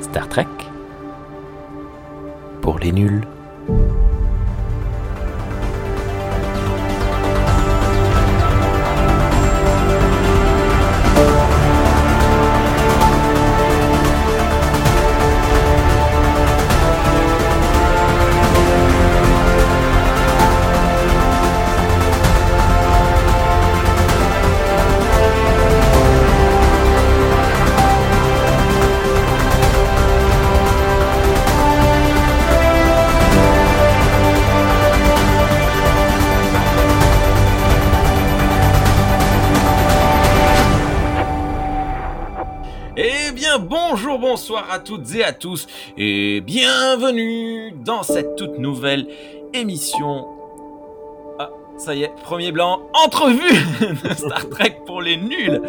Star Trek pour les nuls. Toutes et à tous, et bienvenue dans cette toute nouvelle émission. Ah, ça y est, premier blanc, entrevue de Star Trek pour les nuls.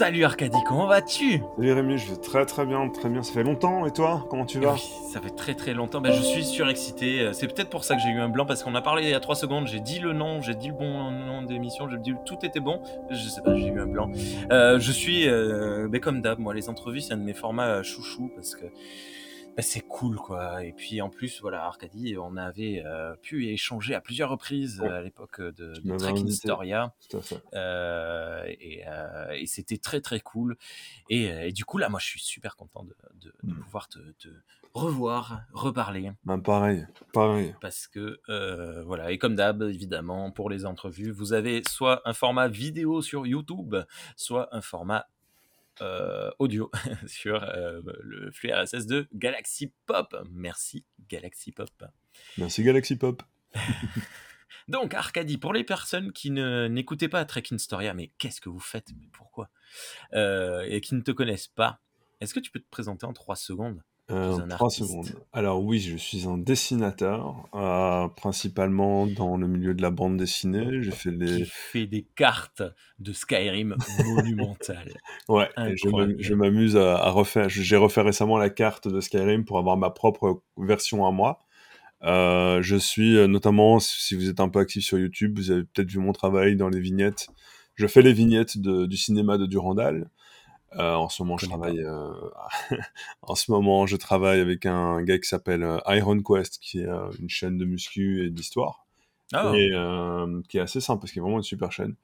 Salut Arcadie, comment vas-tu? Salut Rémi, je vais très très bien, très bien. Ça fait longtemps, et toi Comment tu Eh vas? oui, ça fait très très longtemps. Ben, je suis surexcité. Euh, C'est peut-être pour ça que j'ai eu un blanc parce qu'on a parlé il y a 3 secondes. J'ai dit le nom, j'ai dit le bon nom d'émission, j'ai dit tout était bon. Je sais pas, j'ai eu un blanc. Euh, je suis, euh, ben, comme d'hab, moi les entrevues c'est un de mes formats euh, chouchou parce que ben, c'est cool quoi. Et puis en plus, voilà, Arcadie, on avait euh, pu échanger à plusieurs reprises Ouais. euh, à l'époque de, Tu de m'avais Trek. Historia. Tout à fait. Euh, et, euh, et c'était très très cool. Et, euh, et du coup là, moi je suis super content de, de- de Mm. pouvoir te, te revoir, reparler. Ben, pareil, pareil. Parce que euh, voilà, et comme d'hab, évidemment, pour les entrevues, vous avez soit un format vidéo sur YouTube, soit un format euh, audio sur euh, le flux RSS de Galaxy Pop. Merci Galaxy Pop. Merci Galaxy Pop. Donc, Arcadie, pour les personnes qui ne n'écoutaient pas Trek in Storia, mais qu'est-ce que vous faites? Mais pourquoi? Euh, Et qui ne te connaissent pas, est-ce que tu peux te présenter en trois secondes? Euh, Tu es un trois artiste. secondes. Alors oui, je suis un dessinateur, euh, principalement dans le milieu de la bande dessinée. J'ai fait qui les... fait des cartes de Skyrim monumentales Ouais, et je m'amuse à, à refaire... J'ai refait récemment la carte de Skyrim pour avoir ma propre version à moi. Euh, je suis euh, notamment, si vous êtes un peu actif sur YouTube, vous avez peut-être vu mon travail dans les vignettes. Je fais les vignettes de- du cinéma de Durandal. Euh, en ce moment, je travaille. euh, en ce moment, je travaille avec un gars qui s'appelle euh, Iron Quest, qui est euh, une chaîne de muscu et d'histoire, Ah, et euh, qui est assez simple parce qu'il est vraiment une super chaîne.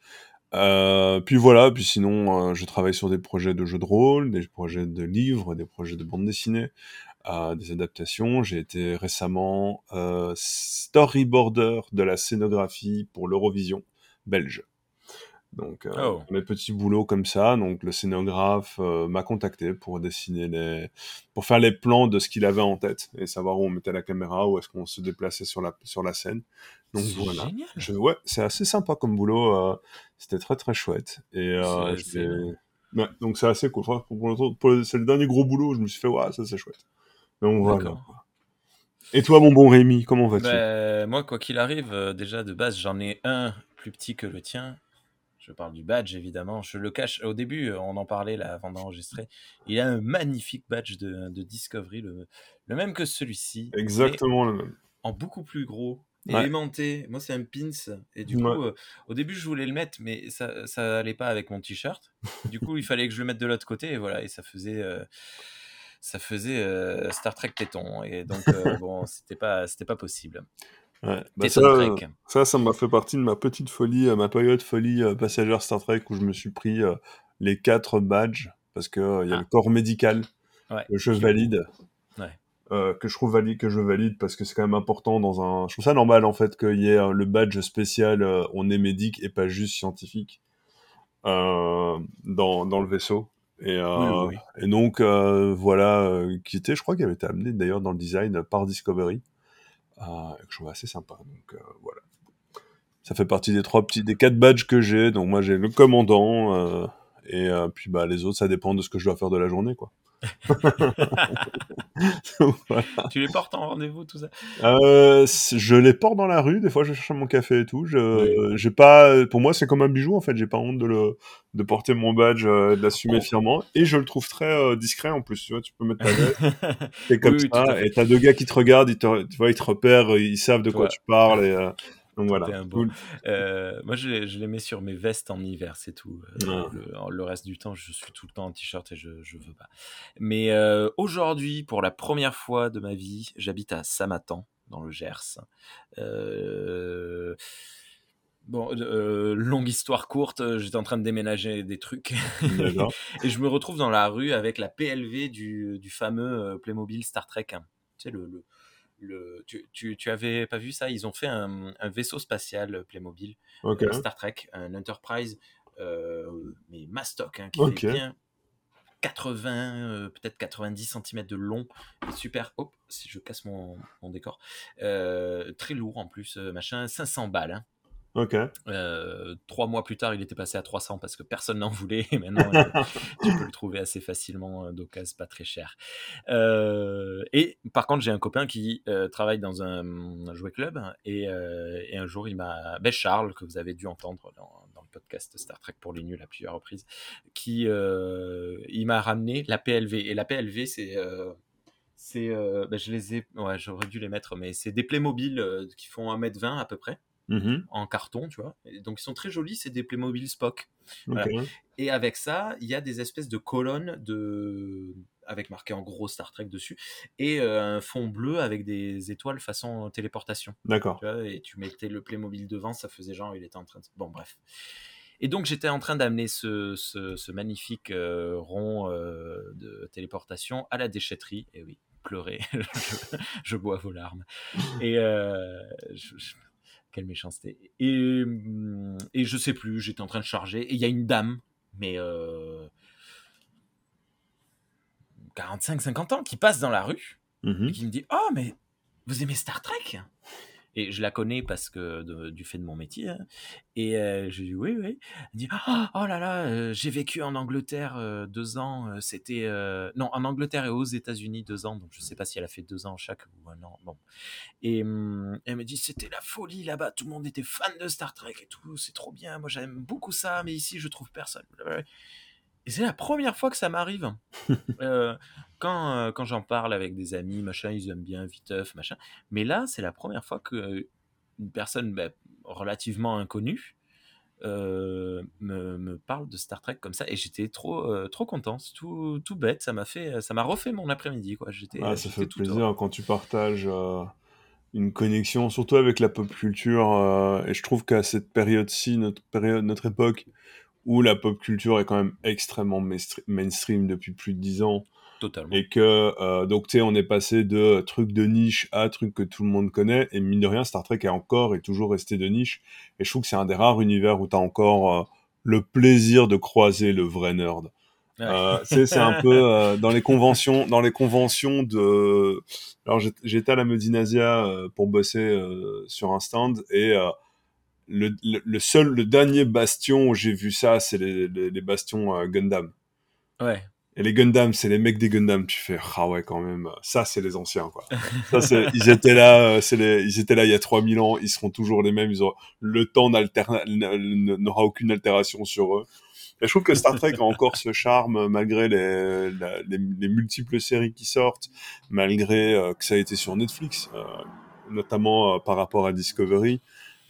Euh, puis voilà, puis sinon, euh, je travaille sur des projets de jeux de rôle, des projets de livres, des projets de bande dessinée, euh, des adaptations. J'ai été récemment euh, storyboarder de la scénographie pour l'Eurovision belge. Donc, euh, Oh. mes petits boulots comme ça. Donc, le scénographe euh, m'a contacté pour dessiner les, pour faire les plans de ce qu'il avait en tête et savoir où on mettait la caméra, où est-ce qu'on se déplaçait sur la sur la scène. Donc c'est voilà. génial. Je, ouais, c'est assez sympa comme boulot. euh, C'était très très chouette. Et ouais, donc c'est assez cool. Pour- pour pour c'est le dernier gros boulot où je me suis fait, ouais, ça c'est chouette. Donc voilà. Et toi, mon bon Rémi, comment vas-tu? Ben, moi, quoi qu'il arrive, euh, déjà de base, j'en ai un plus petit que le tien. Je parle du badge, évidemment. Je le cache. Au début, euh, on en parlait là avant d'enregistrer. Il a un magnifique badge de, de Discovery, le, le même que celui-ci. Exactement le même. en beaucoup plus gros Ouais. aimanté. Moi, c'est un pins. Et du Ouais. coup, euh, au début, je voulais le mettre, mais ça, ça allait pas avec mon t-shirt. Du coup, il fallait que je le mette de l'autre côté. Et voilà, et ça faisait, euh, ça faisait euh, Star Trek téton. Et donc, euh, bon, c'était pas, c'était pas possible. Ouais. Bah, ça, Trek. ça, ça m'a fait partie de ma petite folie, euh, ma période folie euh, passagère Star Trek où je me suis pris euh, les quatre badges parce euh, il y a Ah. le corps médical Ouais. que je valide. Ouais. euh, que je trouve valide, que je valide parce que c'est quand même important dans un. Je trouve ça normal en fait qu'il y ait le badge spécial euh, on est médic et pas juste scientifique euh, dans, dans le vaisseau. Et, Oui, oui, oui. et donc voilà, qui était, je crois, qui avait été amené d'ailleurs dans le design par Discovery, que je trouve assez sympa. Donc euh, voilà. Ça fait partie des trois petits, des quatre badges que j'ai. Donc moi j'ai le commandant euh, et euh, puis bah les autres ça dépend de ce que je dois faire de la journée quoi. Voilà. tu les portes en rendez-vous, tout ça? Euh, je les porte dans la rue, des fois je cherche mon café et tout. Je, Oui. j'ai pas, pour moi c'est comme un bijou en fait. J'ai pas honte de le, de porter mon badge, euh, de l'assumer Oh. fièrement. Et je le trouve très euh, discret en plus. Tu vois, tu peux mettre ta veste, t'es comme Oui, ça, et t'as deux gars qui te regardent, ils te, tu vois, ils te repèrent, ils savent de quoi Ouais. tu parles et, euh, Donc voilà. Euh, moi, je, les- je les mets sur mes vestes en hiver, c'est tout. Euh, Ah. le, le reste du temps, je suis tout le temps en t-shirt et je, je veux pas. Mais euh, aujourd'hui, pour la première fois de ma vie, j'habite à Samatan, dans le Gers. Bon, euh, longue histoire courte, j'étais en train de déménager des trucs et je me retrouve dans la rue avec la PLV du, du fameux Playmobil Star Trek. hein. Tu sais, le, le, le- tu, tu, tu avais pas vu ça? Ils ont fait un, un vaisseau spatial euh, Playmobil euh, Star Trek, un Enterprise, euh, mais mastoc, hein, qui Ok. fait bien 80, euh, peut-être 90 cm de long, et super, hop, si je casse mon, mon décor, euh, très lourd en plus, machin, 500 balles. hein. Ok. Euh, trois mois plus tard, il était passé à 300 parce que personne n'en voulait. Et maintenant, euh, tu peux le trouver assez facilement euh, d'occasion, pas très cher. Euh, et par contre, j'ai un copain qui euh, travaille dans un, un jouet club et, et un jour, il m'a, ben Charles, que vous avez dû entendre dans, dans le podcast Star Trek pour les nuls à plusieurs reprises, qui il m'a ramené la PLV. Et la PLV, c'est c'est, euh, ben, je les ai, ouais, j'aurais dû les mettre, mais c'est des Playmobil euh, qui font 1m20 à peu près Mhm. en carton, tu vois. Et donc ils sont très jolis, c'est des Playmobil Spock. Voilà. Et avec ça, il y a des espèces de colonnes de avec marqué en gros Star Trek dessus et euh, un fond bleu avec des étoiles façon téléportation. D'accord. Et tu mettais le Playmobil devant, ça faisait genre il était en train de bon bref. Et donc j'étais en train d'amener ce, ce, ce magnifique euh, rond euh, de téléportation à la déchetterie. Et oui, pleurer, je, je bois vos larmes. Et je- je- quelle méchanceté. Et, hum, et je sais plus, j'étais en train de charger et il y a une dame, mais euh, 45-50 ans, qui passe dans la rue Mhm. et qui me dit Oh, mais vous aimez Star Trek? Et je la connais parce que du fait de mon métier. hein. Et euh, j'ai dit Oui, oui. Elle dit Oh, oh là là, euh, j'ai vécu en Angleterre euh, deux ans. C'était. Non, en Angleterre et aux États-Unis deux ans. Donc je sais pas si elle a fait deux ans chaque ou un an. Bon. Et hum, elle me dit C'était la folie là-bas. Tout le monde était fan de Star Trek et tout. C'est trop bien. Moi, j'aime beaucoup ça. Mais ici, je trouve personne. Et c'est la première fois que ça m'arrive. Euh, quand euh, quand j'en parle avec des amis, machin, ils aiment bien Viteuf, machin. Mais là, c'est la première fois que euh, une personne bah, relativement inconnue euh, me, me parle de Star Trek comme ça. Et j'étais trop trop content. C'est tout, tout bête. Ça m'a fait, ça m'a refait mon après-midi. Quoi. J'étais, Ah, ça fait tout plaisir heureux. quand tu partages une connexion, surtout avec la pop culture. et je trouve qu'à cette période-ci, notre période, notre époque, où la pop culture est quand même extrêmement mainstr- mainstream depuis plus de 10 ans, Totalement. et que euh, donc tu sais, on est passé de trucs de niche à trucs que tout le monde connaît, et mine de rien, Star Trek est encore et toujours resté de niche. Et je trouve que c'est un des rares univers où tu as encore euh, le plaisir de croiser le vrai nerd. Ouais. Euh, c'est un peu euh, dans les conventions, dans les conventions de. Alors j'étais à la Medinasia euh, pour bosser sur un stand et le, le, le seul, le dernier bastion où j'ai vu ça, c'est les, les, les bastions euh, Gundam. ouais. Et les Gundam, c'est les mecs des Gundam. Tu fais ah ouais quand même. Ça c'est les anciens quoi. Ça c'est ils étaient là, euh, c'est les ils étaient là il y a 3000 ans. Ils seront toujours les mêmes. Ils auront le temps n'aura aucune altération sur eux. Et je trouve que Star Trek a encore ce charme malgré les, la- les, les multiples séries qui sortent, malgré euh, que ça a été sur Netflix, euh, notamment euh, par rapport à Discovery,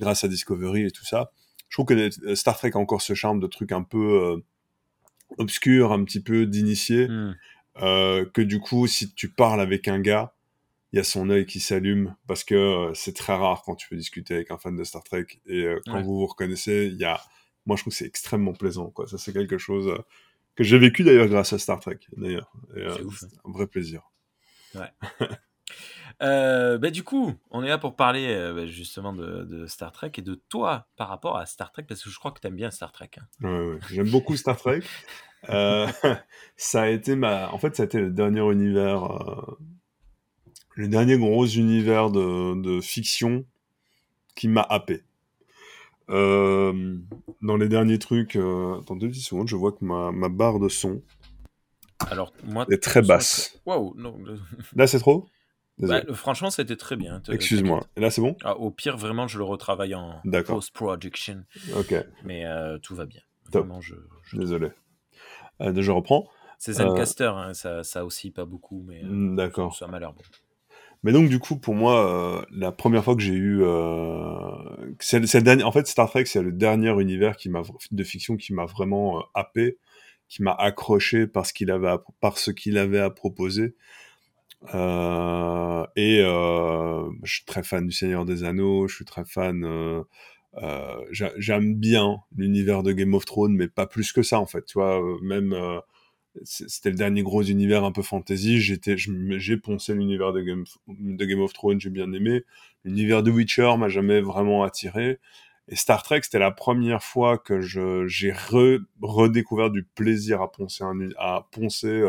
grâce à Discovery et tout ça. Je trouve que les- Star Trek a encore ce charme de truc un peu euh, obscur, un petit peu d'initié, Hmm. euh, que du coup, si tu parles avec un gars, il y a son œil qui s'allume parce que euh, c'est très rare quand tu peux discuter avec un fan de Star Trek et euh, quand Ouais. vous vous reconnaissez, il y a, moi je trouve que c'est extrêmement plaisant quoi. Ça c'est quelque chose euh, que j'ai vécu d'ailleurs grâce à Star Trek d'ailleurs. Euh, C'est un vrai plaisir. Euh, bah, du coup, on est là pour parler euh, bah, justement de, de Star Trek et de toi par rapport à Star Trek, parce que je crois que tu aimes bien Star Trek. hein. Ouais, ouais. J'aime beaucoup Star Trek. Euh, ça a été ma, en fait, ça a été le dernier univers, le dernier gros univers de, de fiction qui m'a happé. Dans les derniers trucs, attends deux petites secondes, je vois que ma, ma barre de son Alors, moi. est très basse. Waouh, Là, c'est trop? Bah, franchement, c'était très bien. Excuse-moi. Et là, c'est bon Ah, au pire, vraiment, je le retravaille en post-production, Ok, mais euh, tout va bien. Vraiment, je. je- désolé. Euh, je reprends. C'est Zencaster, hein, ça, ça aussi pas beaucoup, mais euh, Mm, D'accord. ça m'a l'air bon. Mais donc, du coup, pour moi, euh, la première fois que j'ai eu, euh, c'est le, c'est le dernier, en fait, Star Trek, c'est le dernier univers qui m'a de fiction qui m'a vraiment euh, happé, qui m'a accroché parce qu'il avait, à- par ce qu'il avait à proposer. Euh, et euh, je suis très fan du Seigneur des Anneaux, je suis très fan. euh, j'a- J'aime bien l'univers de Game of Thrones, mais pas plus que ça en fait. Tu vois, même c'était le dernier gros univers un peu fantasy. J'ai poncé l'univers de Game, of Thrones, j'ai bien aimé. L'univers de Witcher m'a jamais vraiment attiré. Et Star Trek, c'était la première fois que j'ai re- redécouvert du plaisir à poncer à poncer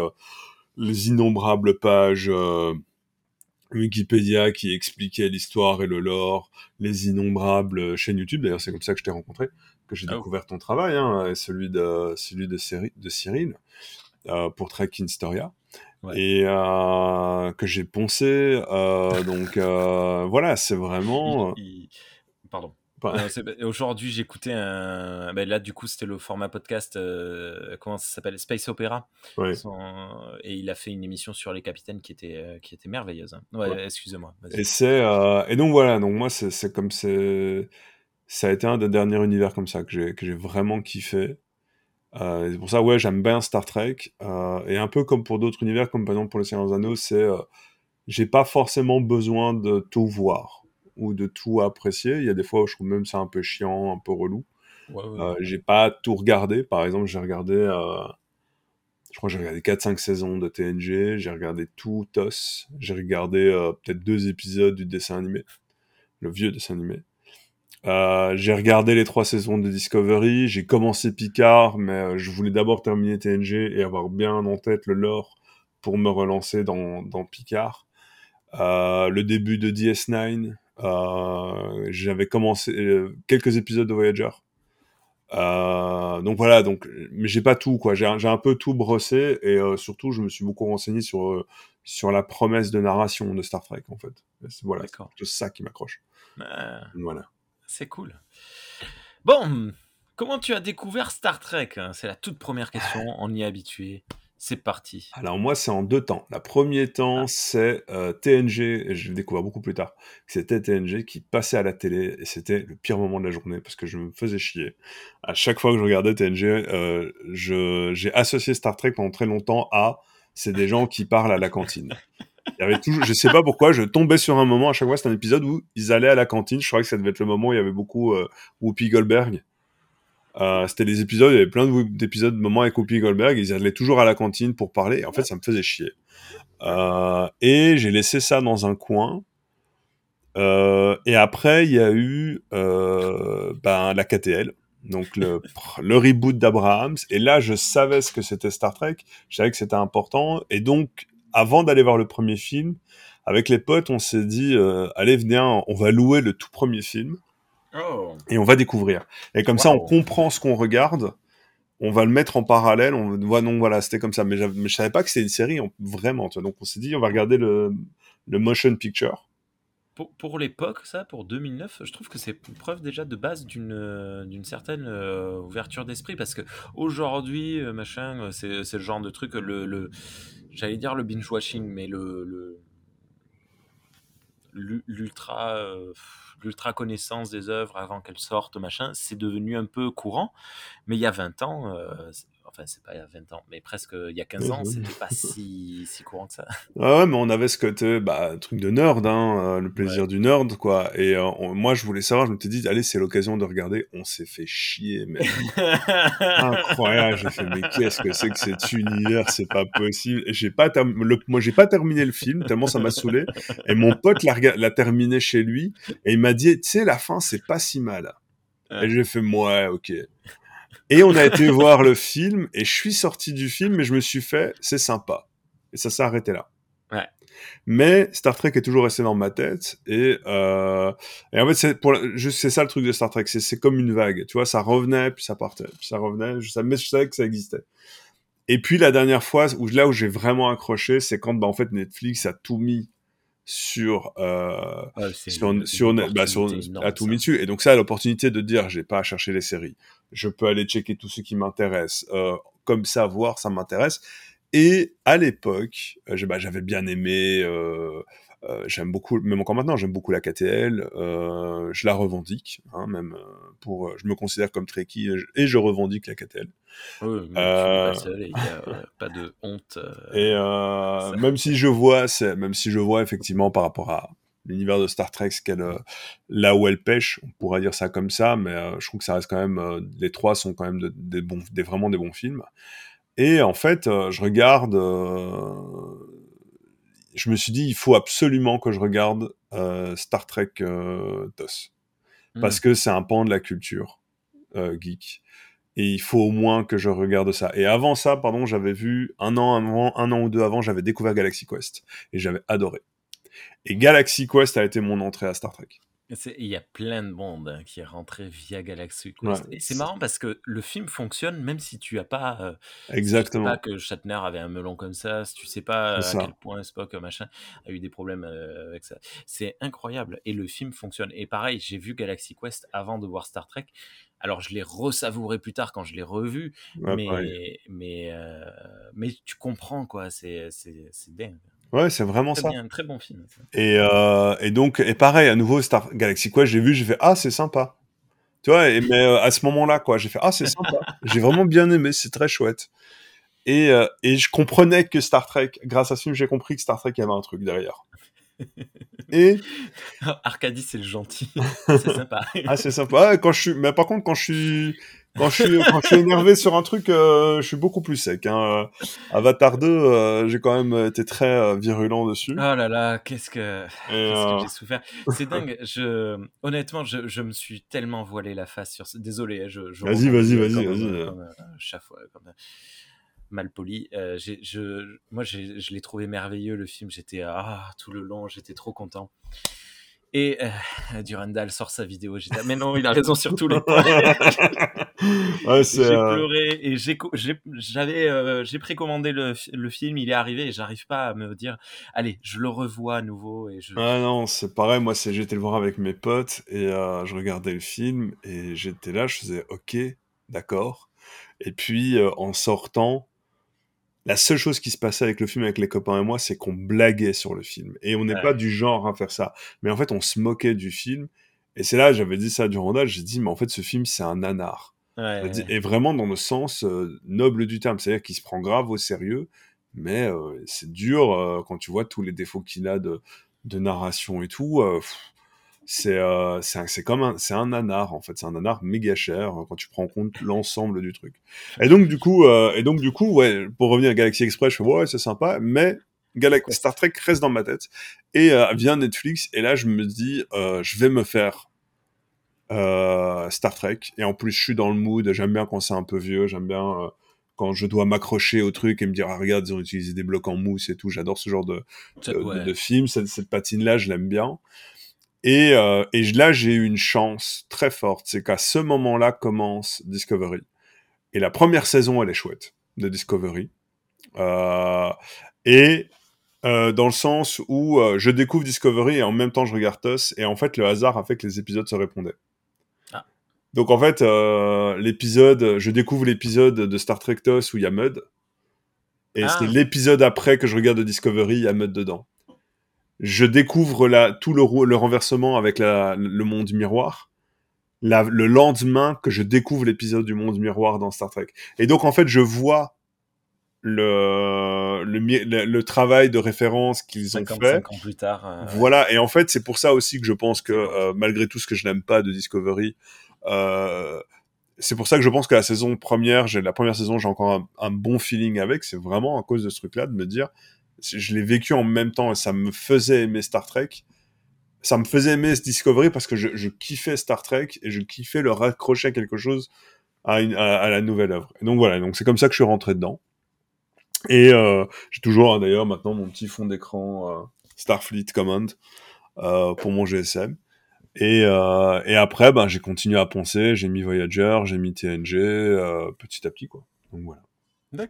les innombrables pages. euh, Wikipédia qui expliquait l'histoire et le lore, les innombrables chaînes YouTube. D'ailleurs, c'est comme ça que je t'ai rencontré, que j'ai Ah découvert ton travail, hein, et celui de celui de, de Cyril euh, pour Trek Historia. Ouais. Et euh, que j'ai poncé. euh, donc euh, voilà, c'est vraiment. Il- il- Pardon. Aujourd'hui, j'écoutais un. ben là, du coup, c'était le format podcast. euh, comment ça s'appelle? Space Opera. ouais. Son- Et il a fait une émission sur les capitaines qui était, euh, qui était merveilleuse. hein. Ouais, Ouais. excusez-moi. vas-y. Et c'est euh, et donc voilà, donc moi c'est comme ça a été un des derniers univers comme ça que j'ai vraiment kiffé. C'est pour ça ouais j'aime bien Star Trek et un peu comme pour d'autres univers comme par exemple pour le Seigneur des Anneaux c'est j'ai pas forcément besoin de tout voir ou de tout apprécier. Il y a des fois où je trouve même ça un peu chiant, un peu relou. Ouais, ouais, Euh, ouais. j'ai pas tout regardé. Par exemple, j'ai regardé, euh, je crois que j'ai regardé 4-5 saisons de TNG, j'ai regardé tout TOS, j'ai regardé euh, peut-être deux épisodes du dessin animé, le vieux dessin animé. Euh, j'ai regardé les trois saisons de Discovery, j'ai commencé Picard, mais je voulais d'abord terminer TNG et avoir bien en tête le lore pour me relancer dans, dans Picard. Euh, le début de DS9, euh, j'avais commencé euh, quelques épisodes de Voyager. Euh, donc voilà, donc, mais j'ai pas tout quoi. J'ai un- peu tout brossé et euh, surtout je me suis beaucoup renseigné sur euh, sur la promesse de narration de Star Trek en fait. Voilà, c'est ça qui m'accroche. Ah, Voilà. c'est cool. Bon, comment tu as découvert Star Trek? C'est la toute première question. On y est habitué. C'est parti. Alors moi c'est en deux temps. Le premier temps c'est euh, TNG, et je l'ai découvert beaucoup plus tard. C'était TNG qui passait à la télé et c'était le pire moment de la journée parce que je me faisais chier. À chaque fois que je regardais TNG, euh, j'ai associé Star Trek pendant très longtemps à c'est des gens qui parlent à la cantine. Il y avait toujours, je sais pas pourquoi, je tombais sur un moment à chaque fois, c'était un épisode où ils allaient à la cantine. Je crois que ça devait être le moment où il y avait beaucoup euh, Whoopi Goldberg. Euh, c'était des épisodes, il y avait plein d'épisodes, de moments avec Whoopi Goldberg. Ils allaient toujours à la cantine pour parler. Et en fait, ça me faisait chier. Euh, et j'ai laissé ça dans un coin. Euh, et après, il y a eu euh, ben, la KTL, donc le, le reboot d'Abrahams. Et là, je savais ce que c'était Star Trek. Je savais que c'était important. Et donc, avant d'aller voir le premier film, avec les potes, on s'est dit, euh, allez, venez, on va louer le tout premier film Oh. et on va découvrir. Et comme ça, on comprend ce qu'on regarde. On va le mettre en parallèle. On voit non, voilà, c'était comme ça. Mais, mais je savais pas que c'était une série, on- vraiment. Tu vois. Donc on s'est dit, on va regarder le, le motion picture. Pour, pour l'époque, ça, pour 2009, je trouve que c'est preuve déjà de base d'une d'une certaine euh, ouverture d'esprit parce que aujourd'hui, euh, machin, euh, c'est c'est le genre de truc, le, le j'allais dire le binge watching, mais le l'ultra euh, l'ultra connaissance des œuvres avant qu'elles sortent, machin, c'est devenu un peu courant. Mais il y a 20 ans, euh, enfin c'est pas il y a 20 ans, mais presque il y a 15 ans, c'était pas si, si courant que ça. Ah ouais, mais on avait ce côté, bah, truc de nerd, hein, euh, le plaisir Ouais. du nerd, quoi. Et euh, on- moi, je voulais savoir, je me suis dit, allez, c'est l'occasion de regarder. On s'est fait chier, mais incroyable. J'ai fait, mais qu'est-ce que c'est que cet univers? C'est pas possible. Et j'ai pas le... moi, j'ai pas terminé le film tellement ça m'a saoulé. Et mon pote l'a terminé chez lui et il m'a dit, tu sais, la fin, c'est pas si mal. Et j'ai fait, ouais, ok. Et on a été voir le film et je suis sorti du film et je me suis fait, c'est sympa. Et ça s'est arrêté là. Ouais. Mais Star Trek est toujours resté dans ma tête et, euh, et en fait c'est pour ça le truc de Star Trek c'est c'est comme une vague tu vois ça revenait puis ça partait puis ça revenait je savais, je savais que ça existait et puis la dernière fois où là où j'ai vraiment accroché c'est quand bah en fait Netflix a tout mis sur euh, Ouais, c'est sur, une- sur, une bah, sur à tout mis dessus. Et donc ça, l'opportunité de dire, j'ai pas à chercher les séries. Je peux aller checker tout ce qui m'intéresse. Euh, comme ça, voir, ça m'intéresse. Et à l'époque, euh, bah, j'avais bien aimé euh, euh, j'aime beaucoup, même encore maintenant, j'aime beaucoup la KTL. Euh, je la revendique, hein, même euh, pour, je me considère comme Trekkie et je revendique la KTL. Oui, mais pas seul il n'y a pas de honte. et même si je vois, même si je vois effectivement par rapport à l'univers de Star Trek, qu'elle, là où elle pêche, on pourrait dire ça comme ça, mais je trouve que ça reste quand même, les trois sont quand même des bons, des, vraiment des bons films. Et en fait, je regarde je me suis dit, il faut absolument que je regarde euh, Star Trek euh, TOS. Hmm. Parce que c'est un pan de la culture euh, geek. Et il faut au moins que je regarde ça. Et avant ça, pardon, j'avais vu un an avant, un an ou deux avant, j'avais découvert Galaxy Quest. Et j'avais adoré. Et Galaxy Quest a été mon entrée à Star Trek. Il y a plein de monde hein, qui est rentré via Galaxy Quest. et c'est marrant parce que le film fonctionne même si tu as pas. Euh, Exactement. sais pas que Shatner avait un melon comme ça, si tu sais pas à quel point Spock machin a eu des problèmes euh, avec ça. C'est incroyable et le film fonctionne. Et pareil, j'ai vu Galaxy Quest avant de voir Star Trek. Alors je l'ai ressavouré plus tard quand je l'ai revu, mais mais euh, mais tu comprends quoi, c'est c'est dingue. Ouais, c'est vraiment ça. Bien, un très bon film. Et, euh, et donc, et pareil, à nouveau, Star Galaxy quoi, j'ai vu, j'ai fait ah c'est sympa. Tu vois, et, mais euh, à ce moment-là, quoi, j'ai fait ah c'est sympa. j'ai vraiment bien aimé, c'est très chouette. Et, euh, et je comprenais que Star Trek, grâce à ce film, j'ai compris que Star Trek il y avait un truc derrière. Et Arcadie, c'est le gentil. c'est sympa. ah, c'est sympa. quand je suis, mais par contre, quand je suis, quand je suis, quand je suis énervé sur un truc, euh, je suis beaucoup plus sec. Hein. Avatar 2, euh, j'ai quand même été très euh, virulent dessus. Oh là là, qu'est-ce que, que j'ai souffert. C'est dingue. Je, honnêtement, je, je, me suis tellement voilé la face sur. Désolé, hein, je. je vas-y, vas-y, vas-y, vas-y. Chaque fois, comme mal poli. je, moi, je l'ai trouvé merveilleux le film. J'étais ah tout le long, j'étais trop content. Et euh, Durandal sort sa vidéo. J'ai mais non, il a raison sur tous les points. j'ai euh, pleuré et j'avais, euh, j'ai précommandé le, le, film. Il est arrivé et j'arrive pas à me dire, allez, je le revois à nouveau. Et je... Ah non, c'est pareil. Moi, c'est j'étais le voir avec mes potes et euh, je regardais le film et j'étais là, je faisais, ok, d'accord. Et puis en sortant, la seule chose qui se passait avec le film, avec les copains et moi, c'est qu'on blaguait sur le film. Et on n'est pas du genre à faire ça. Mais en fait, on se moquait du film. Et c'est là, j'avais dit ça à Durandal, j'ai dit, mais en fait, ce film, c'est un nanar. et vraiment dans le sens euh, noble du terme. C'est-à-dire qu'il se prend grave au sérieux, mais euh, c'est dur euh, quand tu vois tous les défauts qu'il a de, de narration et tout c'est euh, c'est comme un c'est un nanar en fait. C'est un nanar méga cher euh, quand tu prends en compte l'ensemble du truc. Et donc du coup euh, et donc du coup ouais pour revenir à Galaxy Express je fais ouais c'est sympa mais Galaxy Star Trek reste dans ma tête. Et euh, vient Netflix et là je me dis euh, je vais me faire Star Trek. Et en plus je suis dans le mood j'aime bien quand c'est un peu vieux j'aime bien quand je dois m'accrocher au truc et me dire ah regarde ils ont utilisé des blocs en mousse et tout. J'adore ce genre de de, de, film. Cette, cette patine là je l'aime bien et, euh, et là, j'ai eu une chance très forte, c'est qu'à ce moment-là commence Discovery. Et la première saison, elle est chouette de Discovery. Euh, et euh, dans le sens où je découvre Discovery et en même temps je regarde TOS, et en fait, le hasard a fait que les épisodes se répondaient. Ah. Donc en fait, l'épisode, je découvre l'épisode de Star Trek TOS où il y a Mud. Et ah. c'est l'épisode après que je regarde Discovery, il y a Mud dedans je découvre la, tout le, le renversement avec la, le monde miroir. La, le lendemain que je découvre l'épisode du monde miroir dans Star Trek. Et donc en fait, je vois le, le, le, travail de référence qu'ils ont fait. plus tard. Euh, voilà, et en fait, c'est pour ça aussi que je pense que euh, malgré tout ce que je n'aime pas de Discovery, euh, c'est pour ça que je pense que la saison première, j'ai la première saison, j'ai encore un, un, bon feeling avec. C'est vraiment à cause de ce truc-là de me dire, je l'ai vécu en même temps et ça me faisait aimer Star Trek. Ça me faisait aimer ce Discovery parce que je, kiffais Star Trek et je kiffais le raccrocher à quelque chose à, la nouvelle œuvre. Et donc voilà, donc c'est comme ça que je suis rentré dedans. Et euh, j'ai toujours hein, d'ailleurs maintenant mon petit fond d'écran euh, Starfleet Command euh, pour mon GSM. Et, et après, ben, j'ai continué à penser, j'ai mis Voyager, j'ai mis TNG, petit à petit quoi. Donc voilà.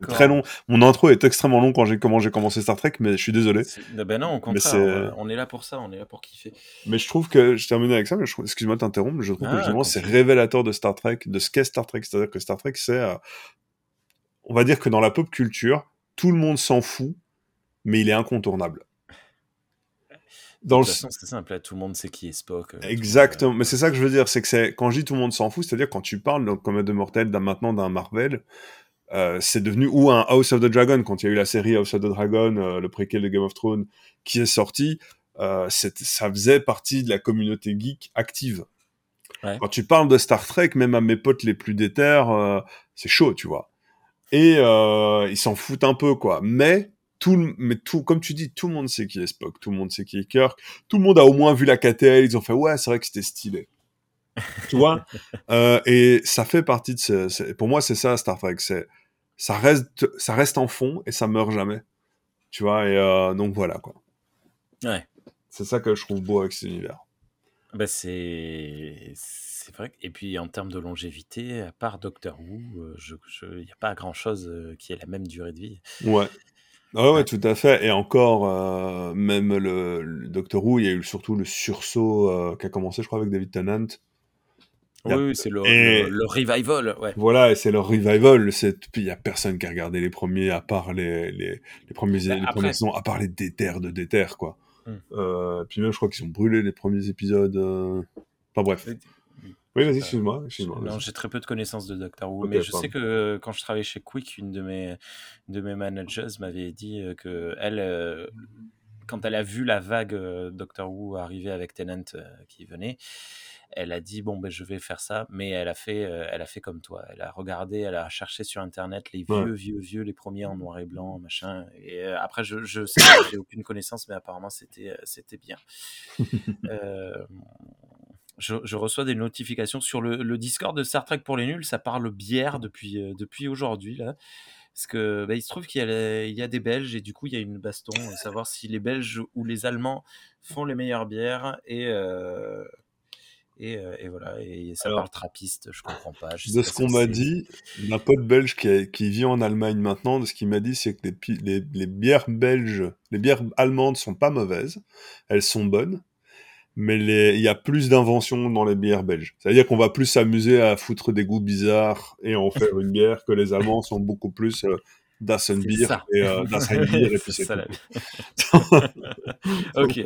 Très long. Mon intro est extrêmement long quand j'ai commencé Star Trek, mais je suis désolé. Ben non, au contraire, on est là pour ça, on est là pour kiffer. Mais je trouve que je termine avec ça, mais excuse-moi de t'interrompre, je trouve que ah, justement c'est révélateur de Star Trek, de ce qu'est Star Trek, c'est-à-dire que Star Trek c'est, euh, on va dire que dans la pop culture, tout le monde s'en fout, mais il est incontournable. Dans de toute façon, c'est simple, tout le monde sait qui est Spock. Euh, Exactement, mais c'est ça que je veux dire, c'est que quand je dis tout le monde s'en fout, c'est-à-dire quand tu parles donc, comme de mortel d'un maintenant d'un Marvel, euh, c'est devenu ou un House of the Dragon quand il y a eu la série House of the Dragon, euh, le préquel de Game of Thrones qui est sorti, ça faisait partie de la communauté geek active. Quand tu parles de Star Trek, même à mes potes les plus déter, c'est chaud, tu vois. Et ils s'en foutent un peu, quoi. Mais tout, mais tout, comme tu dis, tout le monde sait qui est Spock, tout le monde sait qui est Kirk, tout le monde a au moins vu la KTL, ils ont fait ouais, c'est vrai que c'était stylé. tu vois? Euh, Et ça fait partie de ce, pour moi, c'est ça Star Trek, c'est ça reste, ça reste en fond et ça meurt jamais. Tu vois Et euh, donc voilà quoi. Ouais. C'est ça que je trouve beau avec cet univers. Bah c'est c'est vrai. Et puis en termes de longévité, à part Doctor Who, il euh, n'y a pas grand chose qui ait la même durée de vie. Ouais. Ah ouais, tout à fait. Et encore, euh, même le, Doctor Who, il y a eu surtout le sursaut euh, qui a commencé, je crois, avec David Tennant. Oui, c'est le, le, revival. Ouais. Voilà, c'est le revival. Il n'y a personne qui a regardé les premiers, à part les, les, les premiers, bah, les premiers saisons, à part les déterres de déterres, quoi. Hum. Euh, puis même, je crois qu'ils ont brûlé les premiers épisodes. Enfin bref. Oui, vas-y, excuse-moi. non, j'ai très peu de connaissances de Doctor Who, mais je sais que quand je travaillais chez Quick, une de mes, de mes managers m'avait dit euh, que elle, euh, quand elle a vu la vague euh, Doctor Who arriver avec Tennant qui venait, elle a dit bon ben je vais faire ça, mais elle a fait, elle a fait comme toi. Elle a regardé, elle a cherché sur internet les vieux, vieux, vieux, les premiers en noir et blanc, machin. Et après, je, je sais, j'ai aucune connaissance, mais apparemment c'était, c'était bien. je, reçois des notifications sur le, Discord de Star Trek pour les nuls. Ça parle bière depuis, euh, depuis aujourd'hui. là. Parce que bah, il se trouve qu'il y, y, a des Belges et du coup il y a une baston, euh, savoir si les Belges ou les Allemands font les meilleures bières et, euh, et, voilà, et ça parle trappiste, je comprends pas. de ce qu'on m'a dit, un pote belge qui, qui, vit en Allemagne maintenant, de ce qu'il m'a dit, c'est que les, les, les, bières belges, les bières allemandes sont pas mauvaises, elles sont bonnes, mais il y a plus d'inventions dans les bières belges. C'est-à-dire qu'on va plus s'amuser à foutre des goûts bizarres et en faire une bière que les Allemands sont beaucoup plus euh, et euh, et puis c'est ça. ok.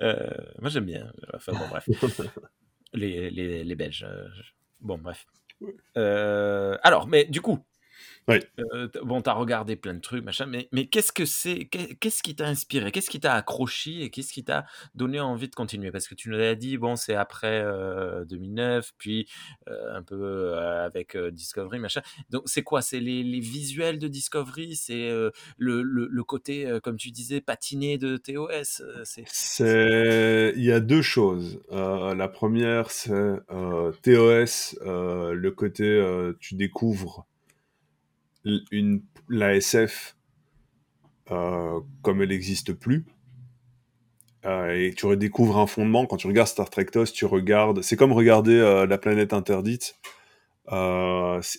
Euh, moi j'aime bien. Enfin bon bref. les, les, les Belges. Euh, bon bref. alors mais du coup oui. Euh, bon, tu as regardé plein de trucs, machin, mais, mais qu'est-ce que c'est Qu'est-ce qui t'a inspiré? Qu'est-ce qui t'a accroché et qu'est-ce qui t'a donné envie de continuer? Parce que tu nous as dit, bon, c'est après 2009, euh, puis euh, un peu avec Discovery, machin. Donc, c'est quoi? C'est les, les, visuels de Discovery? C'est le, le, côté, comme tu disais, patiné de TOS C'est. Il y a deux choses. la première, c'est TOS, le côté, tu découvres une, la SF euh, comme elle n'existe plus. Euh, et tu redécouvres un fondement. Quand tu regardes Star Trek TOS, tu regardes. C'est comme regarder euh, La planète interdite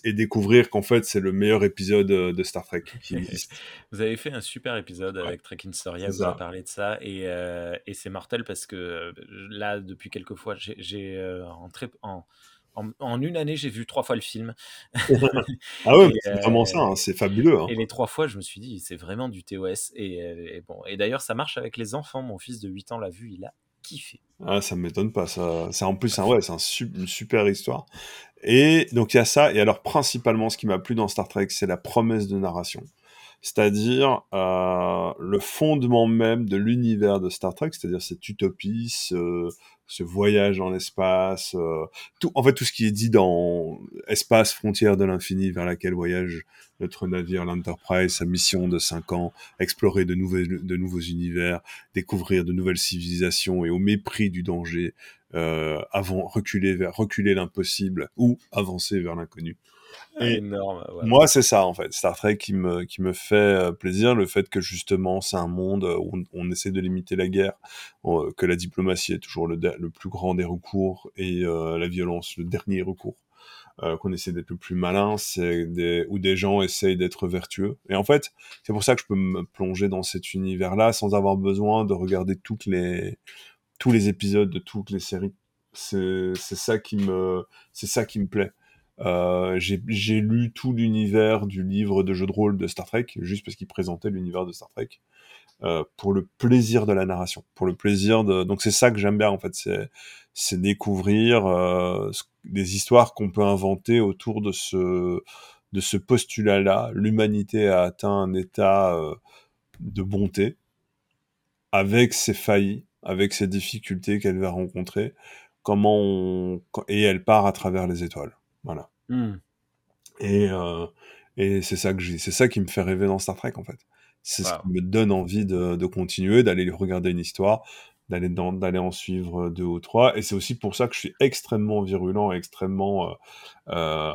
et découvrir qu'en fait, c'est le meilleur épisode de Star Trek qui existe. vous avez fait un super épisode avec Trek Storia, vous avez parlé de ça. Et, et c'est mortel parce que là, depuis quelques fois, j'ai entré en en, une année, j'ai vu trois fois le film. ah ouais, c'est vraiment ça, hein, c'est fabuleux. Hein. Et les trois fois, je me suis dit, c'est vraiment du TOS. Et, bon, et d'ailleurs, ça marche avec les enfants. Mon fils de 8 ans l'a vu, il a kiffé. Ah, ça m'étonne pas. Ça, c'est en plus, un, ouais, c'est une super histoire. Et donc il y a ça. Et alors principalement, ce qui m'a plu dans Star Trek, c'est la promesse de narration c'est-à-dire euh, le fondement même de l'univers de Star Trek, c'est-à-dire cette utopie, ce, voyage dans l'espace, euh, tout, en fait tout ce qui est dit dans Espace, frontière de l'infini vers laquelle voyage notre navire, l'Enterprise, sa mission de 5 ans, explorer de, nouvelles, nouveaux univers, découvrir de nouvelles civilisations et au mépris du danger, euh, avant reculer l'impossible ou avancer vers l'inconnu. Énorme. Moi, c'est ça en fait. Star Trek qui me qui me fait euh, plaisir, le fait que justement c'est un monde où on, essaie de limiter la guerre, que la diplomatie est toujours le, le plus grand des recours et euh, la violence le dernier recours. Euh, qu'on essaie d'être le plus malin, c'est des, où des gens essayent d'être vertueux. Et en fait, c'est pour ça que je peux me plonger dans cet univers-là sans avoir besoin de regarder toutes les, tous les épisodes de toutes les séries. C'est, c'est ça qui me, c'est ça qui me plaît. Euh, j'ai lu tout l'univers du livre de jeu de rôle de Star Trek, juste parce qu'il présentait l'univers de Star Trek. euh, pour le plaisir de la narration, pour le plaisir de. Donc c'est ça que j'aime bien en fait, c'est découvrir euh, des histoires qu'on peut inventer autour de ce de ce postulat-là. L'humanité a atteint un état euh, de bonté avec ses failles, avec ses difficultés qu'elle va rencontrer. Comment on et elle part à travers les étoiles. Voilà. Hmm. Et euh, et c'est ça que j'ai, c'est ça qui me fait rêver dans Star Trek en fait. C'est ce qui me donne envie de, de continuer, d'aller regarder une histoire, d'aller en suivre deux ou trois. Et c'est aussi pour ça que je suis extrêmement virulent, extrêmement euh, euh,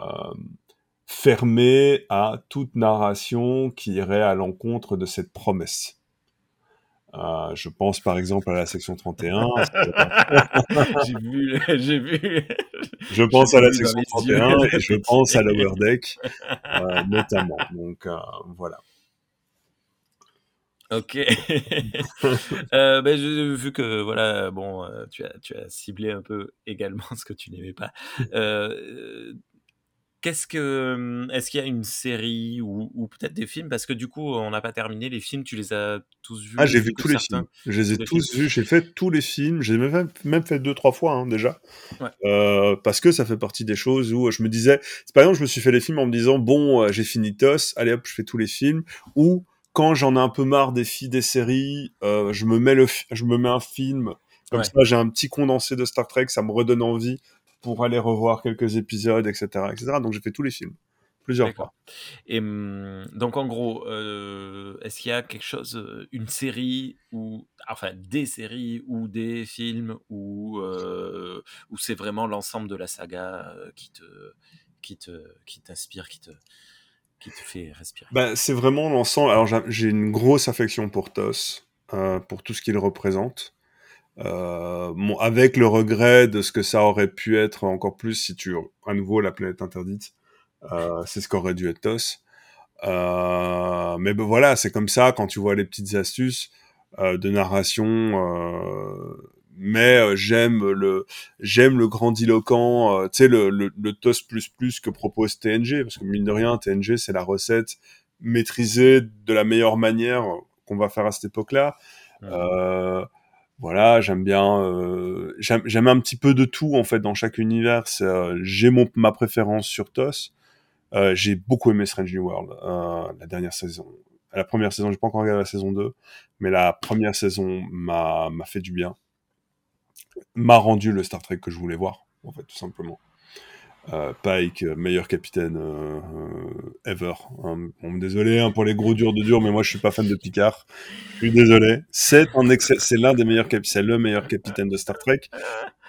fermé à toute narration qui irait à l'encontre de cette promesse. Euh, je pense par exemple à la section 31. j'ai vu, j'ai vu. Je pense à la section les yeux 31 la et je pense à Lower Deck, euh, notamment. Donc euh, voilà. Ok. Euh, ben, je- vu que voilà, bon, tu as, tu as ciblé un peu également ce que tu n'aimais pas. Euh, Qu'est-ce que, est-ce qu'il y a une série ou, ou peut-être des films? Parce que du coup, on n'a pas terminé les films. Tu les as tous vus Ah, j'ai vu tous les films. Je les ai tous vus. J'ai fait tous les films. J'ai même, même fait deux, trois fois hein, déjà. Ouais. Euh, parce que ça fait partie des choses où je me disais, par exemple, je me suis fait les films en me disant, bon, euh, j'ai fini TOS, allez hop, je fais tous les films. Ou quand j'en ai un peu marre des filles, des séries, euh, je me mets le, fi- je me mets un film. Comme Ouais. ça, j'ai un petit condensé de Star Trek, ça me redonne envie pour aller revoir quelques épisodes, etc., etc. Donc j'ai fait tous les films plusieurs fois. Et hum, donc en gros, euh, est-ce qu'il y a quelque chose, euh, une série ou enfin des séries ou des films ou euh, ou c'est vraiment l'ensemble de la saga qui te qui te qui t'inspire, qui te qui te fait respirer? Bah, c'est vraiment l'ensemble. Alors, j'ai- j'ai une grosse affection pour TOS, euh, pour tout ce qu'il représente. Euh, bon, avec le regret de ce que ça aurait pu être encore plus si tu, à nouveau, la planète interdite, euh, c'est ce qu'aurait dû être TOS. Euh, mais ben voilà, c'est comme ça quand tu vois les petites astuces euh, de narration. euh, mais euh, j'aime le j'aime le grandiloquent, euh, tu sais le, le, le TOS plus plus que propose TNG parce que mine de rien TNG c'est la recette maîtrisée de la meilleure manière qu'on va faire à cette époque-là. Euh, voilà, j'aime bien, euh, j'aime un petit peu de tout en fait dans chaque univers. Euh, j'ai mon ma préférence sur TOS. Euh, j'ai beaucoup aimé Strange New World, la dernière saison. La première saison, j'ai pas encore regardé la saison 2, mais la première saison m'a fait du bien. M'a rendu le Star Trek que je voulais voir, en fait, tout simplement. Euh, Pike, euh, meilleur capitaine euh, ever. Hein. Bon, désolé hein, pour les gros durs de dur, mais moi je suis pas fan de Picard. Je suis désolé. C'est un excell- c'est l'un des meilleurs cap- c'est le meilleur capitaine de Star Trek.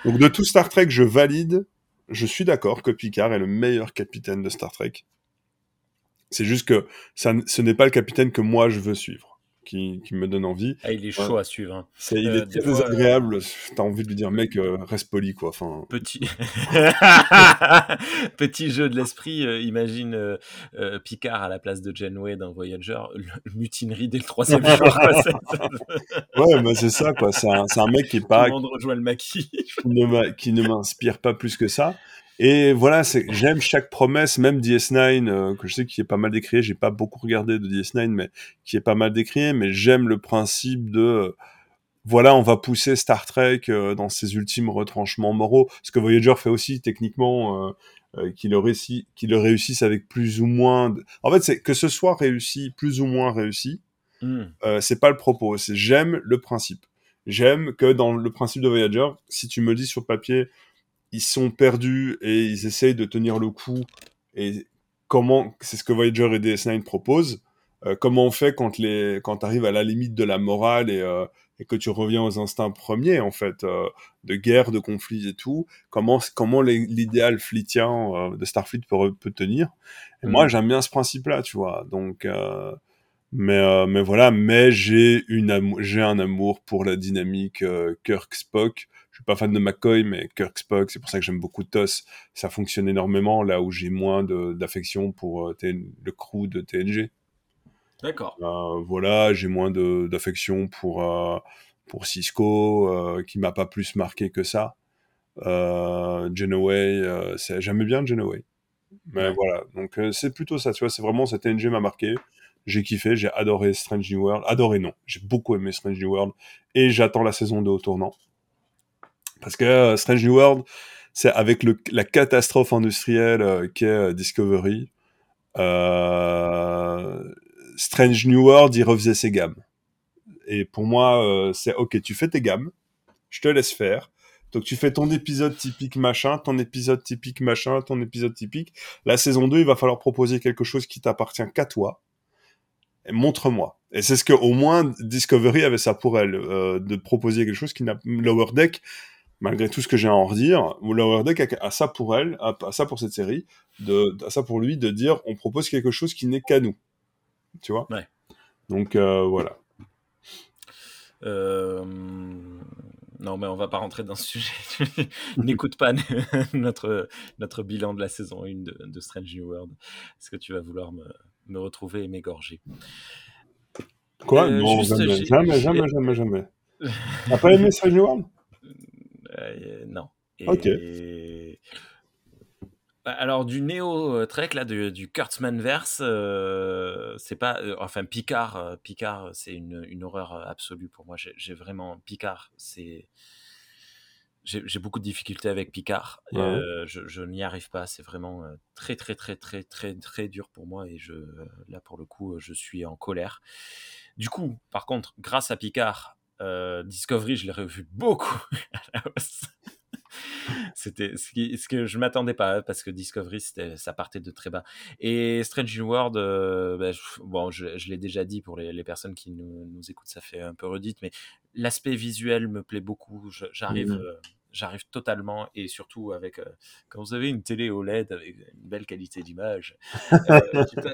Donc de tout Star Trek, je valide. Je suis d'accord que Picard est le meilleur capitaine de Star Trek. C'est juste que ça, ce n'est pas le capitaine que moi je veux suivre, qui, qui me donne envie. Ah, il est chaud à suivre. hein. C'est, il Euh, est très fois, désagréable. T'as envie de lui dire, mec, euh, reste poli, quoi. Enfin, Petit... Petit jeu de l'esprit, euh, imagine euh, euh, Picard à la place de Janeway dans Voyager, mutinerie dès le troisième jour. ouais, mais c'est ça, quoi. C'est un, mec qui est Tout pas, le monde rejoint le maquis. qui ne m'a- qui ne m'inspire pas plus que ça. Et voilà, j'aime chaque promesse, même DS9, euh, que je sais qui est pas mal décrié. J'ai pas beaucoup regardé de DS9, mais qui est pas mal décrié. Mais j'aime le principe de, euh, voilà, on va pousser Star Trek euh, dans ses ultimes retranchements moraux. Ce que Voyager fait aussi, techniquement, qu'il le, réussi- qu'il le réussisse avec plus ou moins. de- En fait, c'est que ce soit réussi, plus ou moins réussi, Hmm. c'est pas le propos. C'est j'aime le principe. J'aime que dans le principe de Voyager, si tu me dis sur papier, ils sont perdus et ils essayent de tenir le coup. Et comment, c'est ce que Voyager et DS9 proposent. Euh, comment on fait quand les, quand t'arrives à la limite de la morale et, euh, et que tu reviens aux instincts premiers en fait, euh, de guerre, de conflit et tout. Comment, comment l'idéal fleetien euh, de Starfleet peut, peut tenir. Et moi, Mhm. j'aime bien ce principe-là, tu vois. Donc, mais, mais voilà, mais j'ai une j'ai un amour pour la dynamique euh, Kirk Spock. Je suis pas fan de McCoy, mais Kirk Spock, c'est pour ça que j'aime beaucoup TOS. Ça fonctionne énormément là où j'ai moins d'affection pour euh, le crew de TNG. D'accord. Euh, voilà, j'ai moins d'affection pour euh, pour Cisco, qui m'a pas plus marqué que ça. Genoway, j'aimais bien Genoway. Mais Ouais. voilà, donc c'est plutôt ça, tu vois, c'est vraiment cette TNG m'a marqué j'ai kiffé, j'ai adoré Strange New World. Adoré, non. J'ai beaucoup aimé Strange New World. Et j'attends la saison 2 au tournant. Parce que euh, Strange New World, c'est avec la catastrophe industrielle euh, qu'est euh, Discovery. Strange New World, il refaisait ses gammes. Et pour moi, c'est ok, tu fais tes gammes, je te laisse faire. Donc tu fais ton épisode typique machin, ton épisode typique machin, ton épisode typique. La saison 2, il va falloir proposer quelque chose qui t'appartient qu'à toi. Montre-moi. Et c'est ce que au moins Discovery avait ça pour elle, euh, de proposer quelque chose qui n'a Lower Deck, malgré tout ce que j'ai à en redire, Lower Deck a, ça pour elle, a, ça pour cette série, de, a ça pour lui de dire on propose quelque chose qui n'est qu'à nous. Tu vois? Ouais. Donc euh, voilà. Euh... Non, mais on va pas rentrer dans ce sujet. N'écoute pas notre, notre bilan de la saison 1 de, Strange New World. Est-ce que tu vas vouloir me, me retrouver et m'égorger? Quoi? Euh, Non, jamais, jamais, jamais, jamais, jamais. T'as pas aimé Strange New World? Euh, Non. ok. Bah, alors du Néo euh, Trek là, du, du Kurtzman verse, euh, c'est pas, euh, enfin Picard, Picard, c'est une, une, horreur absolue pour moi. J'ai vraiment Picard, c'est, j'ai beaucoup de difficultés avec Picard. je, je n'y arrive pas. C'est vraiment très très très très très très dur pour moi et je, là pour le coup, je suis en colère. Du coup, par contre, grâce à Picard, Discovery, je l'ai revu beaucoup à la hausse. C'était ce, que je m'attendais pas parce que Discovery, ça partait de très bas. Et Strange New World, euh, bah, bon, je, l'ai déjà dit pour les, personnes qui nous, écoutent, ça fait un peu redite, mais l'aspect visuel me plaît beaucoup. J'arrive. Mmh. Euh, j'arrive totalement et surtout avec euh, quand vous avez une télé OLED avec une belle qualité d'image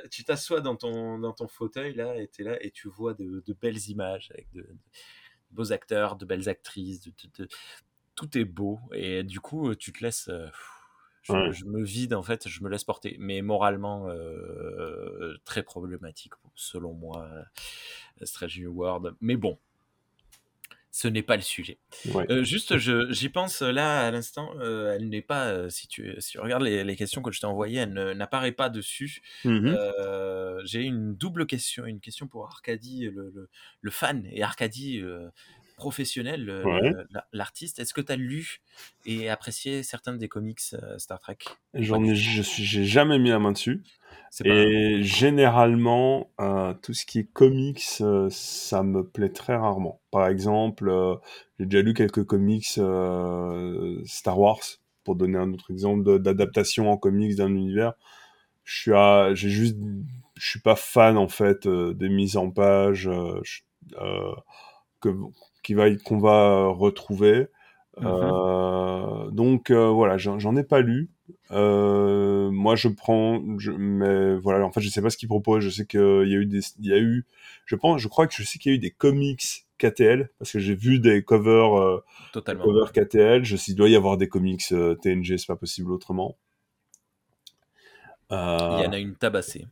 tu t'assois dans ton dans ton fauteuil là et es là et tu vois de, belles images avec de, beaux acteurs de belles actrices de, tout est beau et du coup tu te laisses je, me vide en fait je me laisse porter. Mais moralement très problématique selon moi Strange New World. Mais bon ce n'est pas le sujet. juste, j'y pense là à l'instant. elle n'est pas, si tu, si tu regardes les, questions que je t'ai envoyées, elle n'apparaît pas dessus. Mmh j'ai une double question, une question pour Arcadie, le, le, le fan, et Arcadie professionnel, l'artiste. Est-ce que tu as lu et apprécié certains des comics euh, Star Trek? J'en ai, je suis, j'ai jamais mis la main dessus. Et généralement, euh, tout ce qui est comics, euh, ça me plaît très rarement. Par exemple, j'ai déjà lu quelques comics Star Wars, pour donner un autre exemple d'adaptation en comics d'un univers. Je suis, j'ai juste, je suis pas fan en fait des mises en page. que qui va qu'on va retrouver. Mmh euh, donc euh, voilà, j'en ai pas lu. Euh, moi, je prends, je, mais voilà, en fait, je sais pas ce qu'il propose. Je sais qu'il y a eu des, il y a eu, je pense, je crois que je sais qu'il y a eu des comics KTL parce que j'ai vu des covers, Totalement. covers KTL. Je sais, il doit y avoir des comics TNG, c'est pas possible autrement. Il y en a une tabassée.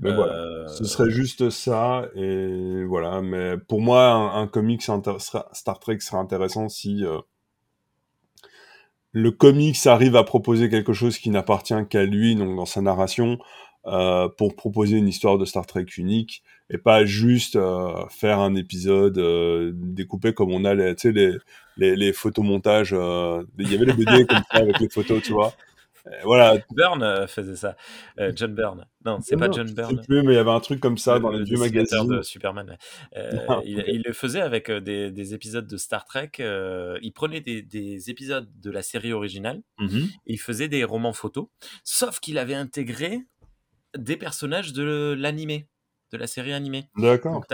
Mais voilà, ce serait juste ça, et voilà. Mais pour moi, un, comics Star Trek serait intéressant si le comics arrive à proposer quelque chose qui n'appartient qu'à lui, donc dans sa narration, euh, pour proposer une histoire de Star Trek unique et pas juste euh, faire un épisode euh, découpé comme on a les, les, les, les photomontages. Il y avait les BD comme ça avec les photos, tu vois. Euh, voilà. Byrne euh, faisait ça. Euh, John Byrne. Non, c'est pas John Byrne. Plus, mais il y avait un truc comme ça dans les vieux magazines. de Superman. il, le faisait avec des, épisodes de Star Trek. il prenait des, épisodes de la série originale mm-hmm. et il faisait des romans photos. Sauf qu'il avait intégré des personnages de l'animé, de la série animée. D'accord. Donc,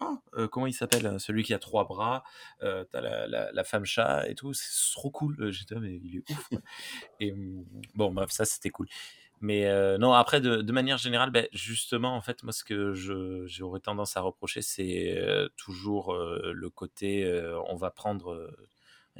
t'as euh, comment il s'appelle hein, Celui qui a trois bras, euh, t'as la, femme chat et tout, c'est trop cool. Euh, j'étais mais il est ouf. et mmh, bon, bref, ça c'était cool. Mais non, après, de, manière générale, ben, justement, en fait, moi, ce que j'aurais tendance à reprocher, c'est toujours le côté, on va prendre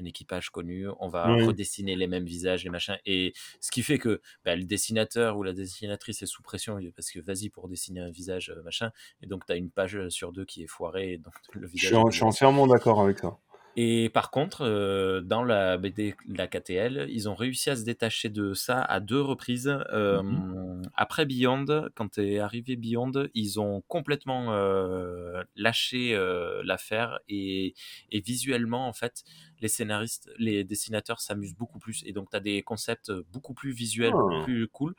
un équipage connu, on va redessiner les mêmes visages, les machins. Et ce qui fait que bah, le dessinateur ou la dessinatrice est sous pression parce que vas-y pour dessiner un visage, euh, machin. Et donc tu as une page sur deux qui est foirée. donc le visage je, suis, entièrement d'accord avec ça. Et par contre, euh, dans la BD la KTL, ils ont réussi à se détacher de ça à deux reprises. Euh, Mmh Après Beyond, quand est arrivé Beyond, ils ont complètement euh, lâché euh, l'affaire et, et visuellement, en fait, les scénaristes, les dessinateurs s'amusent beaucoup plus. Et donc, tu as des concepts beaucoup plus visuels, beaucoup Ah. plus cool.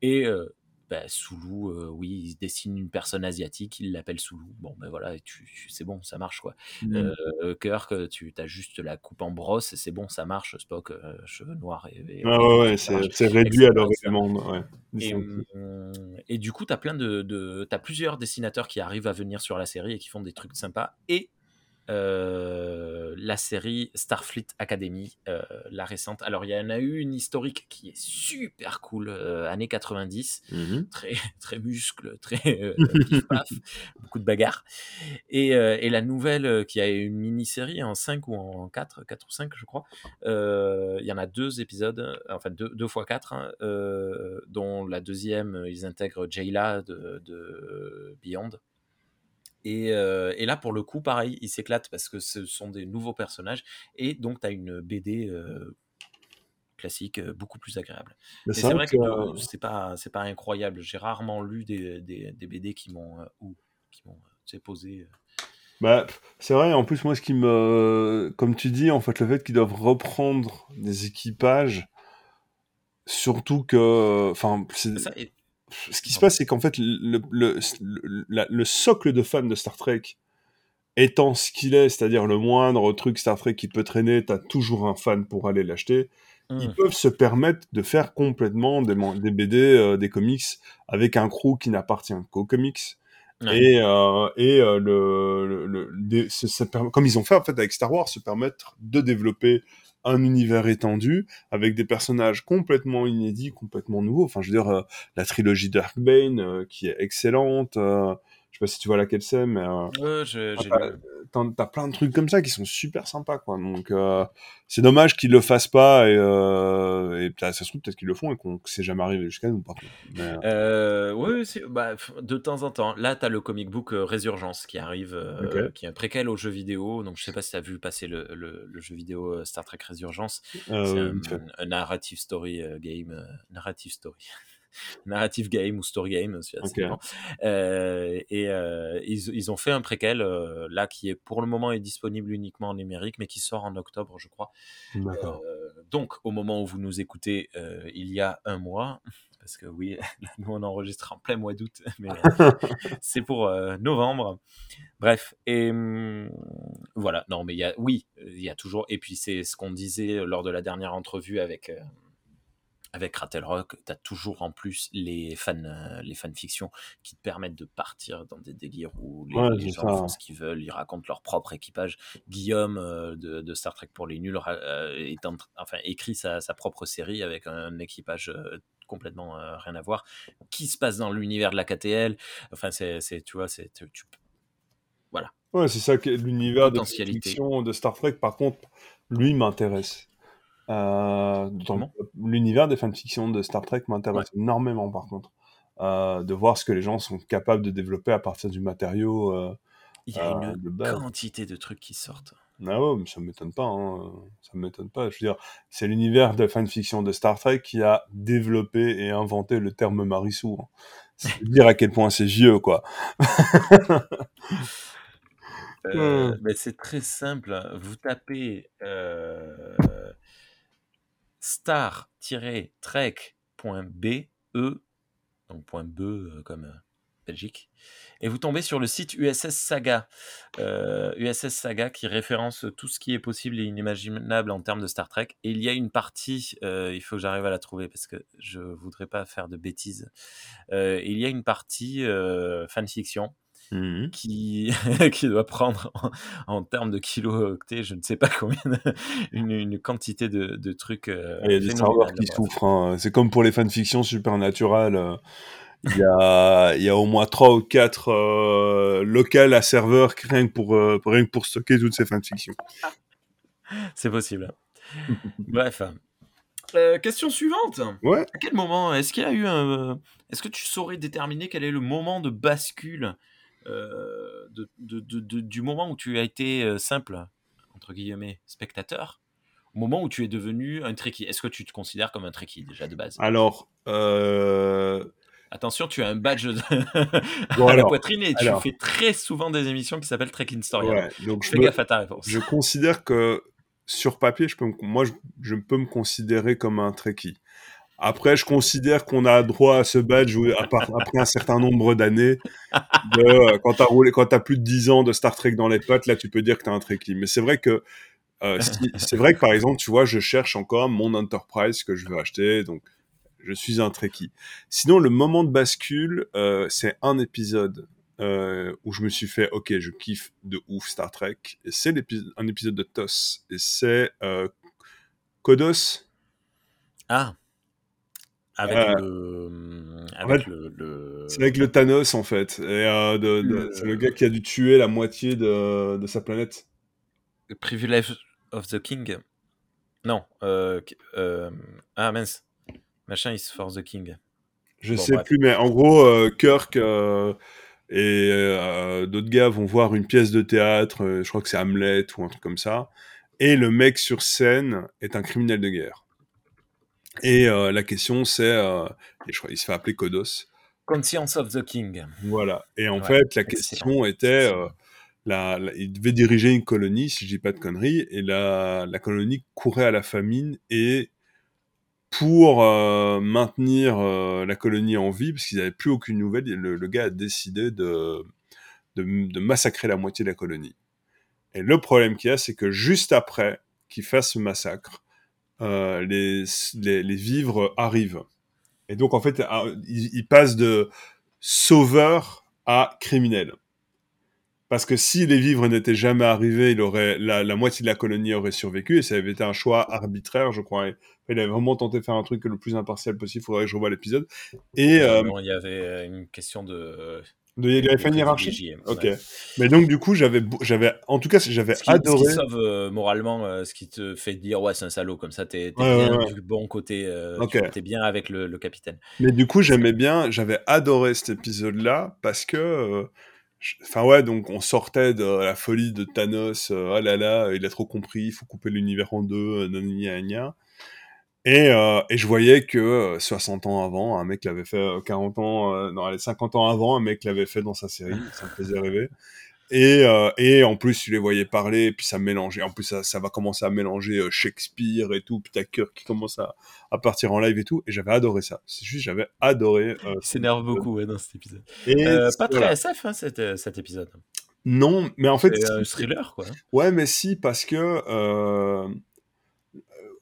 Et euh, bah, Soulou, euh, oui, il dessine une personne asiatique, il l'appelle Soulou. Bon, ben voilà, tu, tu- c'est bon, ça marche quoi. Mmh. Euh, Kirk, tu as juste la coupe en brosse, c'est bon, ça marche. Spock, euh, cheveux noirs et, et Ah ouais, ouais, c'est réduit à leur élément, ouais. Et, du coup, tu as plein de, de t'as plusieurs dessinateurs qui arrivent à venir sur la série et qui font des trucs sympas. Et euh, la série Starfleet Academy, euh, la récente. Alors, il y en a eu une historique qui est super cool, euh, années 90, Mmh très, très muscle, très euh, pif-paf, beaucoup de bagarres. Et, euh, et la nouvelle, qui a une mini-série en 5 ou en 4, 4 ou 5, je crois, il y en a deux épisodes, enfin deux, deux fois quatre, hein, dont la deuxième, ils intègrent Jayla de, de Beyond. Et, euh, et là, pour le coup, pareil, ils s'éclatent parce que ce sont des nouveaux personnages. Et donc, tu as une BD euh, classique euh, beaucoup plus agréable. Mais c'est vrai que que euh, c'est pas, incroyable. J'ai rarement lu des, des, des BD qui m'ont qui m'ont posé. Bah, c'est vrai, en plus, moi, ce qui me. Comme tu dis, en fait, le fait qu'ils doivent reprendre des équipages, surtout que. Enfin, c'est- ce qui se passe, c'est qu'en fait, le, le, le, la- le socle de fans de Star Trek étant ce qu'il est, c'est-à-dire le moindre truc Star Trek qui peut traîner, t'as toujours un fan pour aller l'acheter. Ils Hum, peuvent se permettre de faire complètement des, BD, euh, des comics avec un crew qui n'appartient qu'aux comics. Et, euh, et euh, le, le, le- des- se- se permet- comme ils ont fait en fait avec Star Wars, se permettre de développer un univers étendu avec des personnages complètement inédits, complètement nouveaux. Enfin, je veux dire, euh, la trilogie Darkbane euh, qui est excellente. euh, je sais pas si tu vois laquelle c'est, mais euh, Ouais, t'as- t'as plein de trucs comme ça qui sont super sympas, quoi. Donc, euh, c'est dommage qu'ils le fassent pas et, euh, et ça se trouve peut-être qu'ils le font et qu'on que c'est jamais arrivé jusqu'à nous, par contre. Mais, euh, ouais, c'est- bah, de temps en temps. Là, tu as le comic book Résurgence qui arrive, qui est un préquel au jeu vidéo. Donc, je sais pas si tu as vu passer le, le- le jeu vidéo Star Trek Résurgence. C'est un, un narrative story game. narrative story. narrative game ou story game, ça Ok. dépend. Euh, et euh, ils, ils ont fait un préquel euh, là qui est pour le moment est disponible uniquement en numérique, mais qui sort en octobre, je crois. Euh, donc, au moment où vous nous écoutez, il y a un mois, parce que oui, nous on enregistre en plein mois d'août, mais c'est pour euh, novembre. Bref, et hum, voilà, non, mais il y a, oui, il y a toujours, et puis c'est ce qu'on disait lors de la dernière entrevue avec. euh, avec Rattle Rock, tu as toujours en plus les fans, euh, les fanfictions qui te permettent de partir dans des délires où les, Ouais, les gens ça. font ce qu'ils veulent, ils racontent leur propre équipage. Guillaume euh, de, de Star Trek pour les nuls euh, est en enfin, écrit sa, sa propre série avec un équipage euh, complètement rien à voir, qui se passe dans l'univers de la KTL. Enfin, c'est, tu vois, c'est, tu- voilà, Ouais, c'est ça que l'univers de de Star Trek, par contre, lui m'intéresse. Euh, l'univers des fanfictions de Star Trek Ouais. m'intéresse énormément, par contre. Euh, de voir ce que les gens sont capables de développer à partir du matériau euh, Il y a euh, une de base. quantité de trucs qui sortent. Ah ouais, mais ça m'étonne pas. Hein. Ça m'étonne pas. Je veux dire, c'est l'univers de fanfiction de Star Trek qui a développé et inventé le terme Marissou. hein. C'est dire à quel point c'est vieux, quoi. Euh, Hmm. ben, c'est très simple. Vous tapez euh, star-trek.be, donc point .be euh, comme euh, Belgique, et vous tombez sur le site USS Saga. Euh, USS Saga qui référence tout ce qui est possible et inimaginable en termes de Star Trek. Et il y a une partie, euh, il faut que j'arrive à la trouver parce que je voudrais pas faire de bêtises. Euh, il y a une partie euh, fanfiction Mhm. qui, qui doit prendre en, en termes de kilo-octets, je ne sais pas combien, une, une quantité de, de trucs euh, Il y a des serveurs qui souffrent. hein. C'est comme pour les fanfictions supernaturales. euh, Il y a, il y a au moins trois ou quatre euh, locales à serveurs rien que pour, euh, rien que pour stocker toutes ces fanfictions. C'est possible. Bref. Euh, question suivante. Ouais. À quel moment est-ce qu'il y a eu un. Est-ce que tu saurais déterminer quel est le moment de bascule euh, de, de- de- de- du moment où tu as été euh, simple, entre guillemets, spectateur au moment où tu es devenu un Trekkie Est-ce que tu te considères comme un Trekkie déjà de base? Alors, euh, Attention, tu as un badge de... à la poitrine et tu fais très souvent des émissions qui s'appellent Trek Story. donc Fais gaffe à ta réponse. Je considère que sur papier, je peux moi, je, peux me considérer comme un Trekkie. Après, je considère qu'on a droit à ce badge après un certain nombre d'années. Euh, quand tu as, roulé, quand as plus de 10 ans de Star Trek dans les pattes, là, tu peux dire que tu es un Trekkie. Mais c'est vrai que euh, c'est vrai que par exemple, tu vois, je cherche encore mon Enterprise que je veux acheter, donc je suis un Trekkie. Sinon, le moment de bascule, euh, c'est un épisode où je me suis fait, ok, je kiffe de ouf Star Trek. C'est un épisode de TOS. Et c'est Kodos. Ah. Avec le. Avec le, C'est avec le Thanos, en fait. Et de, c'est le gars qui a dû tuer la moitié de, de sa planète. The Privilege of the King. Non. ah mince. Machin is for the king. Je sais plus, mais en gros, euh, Kirk euh, et euh, d'autres gars vont voir une pièce de théâtre, je crois que c'est Hamlet ou un truc comme ça, et le mec sur scène est un criminel de guerre. Et la question c'est, je crois il se fait appeler Kodos. Conscience of the King. Voilà. Et en fait, la question était, la, il devait diriger une colonie, si je dis pas de conneries, et la, la colonie courait à la famine et pour euh, maintenir euh, la colonie en vie, parce qu'ils n'avaient plus aucune nouvelle, le, gars a décidé de, de, massacrer la moitié de la colonie. Et le problème qu'il y a, c'est que juste après qu'il fasse ce massacre, euh, les, les, vivres arrivent. Et donc, en fait, il passe de sauveur à criminel. Parce que si les vivres n'étaient jamais arrivés, il aurait, la, moitié de la colonie aurait survécu et ça avait été un choix arbitraire, je crois. Il avait vraiment tenté de faire un truc le plus impartial possible. Il faudrait que je revoie l'épisode. Et euh, il y avait euh, une question de. De, avait fait une hiérarchie. Ok. Mais donc du coup, j'avais, j'avais, en tout cas, j'avais adoré. Ce qui sauve euh, moralement, ce qui te fait dire ouais, c'est un salaud. Comme ça, t'es, bien du bon côté. Okay. T'es bien avec le, le, capitaine. Mais du coup, j'aimais bien, j'avais adoré cet épisode-là parce que Enfin ouais, donc on sortait de la folie de Thanos, euh, oh là là, il a trop compris, il faut couper l'univers en deux, euh, Et, euh, et je voyais que 60 ans avant, un mec l'avait fait, 40 ans, non, 50 ans avant, un mec l'avait fait dans sa série, ça me faisait rêver. Et, euh, et en plus, tu les voyais parler, et puis ça mélangeait. En plus, ça, ça va commencer à mélanger euh, Shakespeare et tout. Puis t'as Kirk qui commence à, à, partir en live et tout. Et j'avais adoré ça. C'est juste, j'avais adoré. Euh, Il s'énerve beaucoup ouais, dans cet épisode. Et euh, pas très SF, hein, cet, cet, épisode. Non, mais en fait. C'est un thriller, quoi. Ouais, mais si, parce que.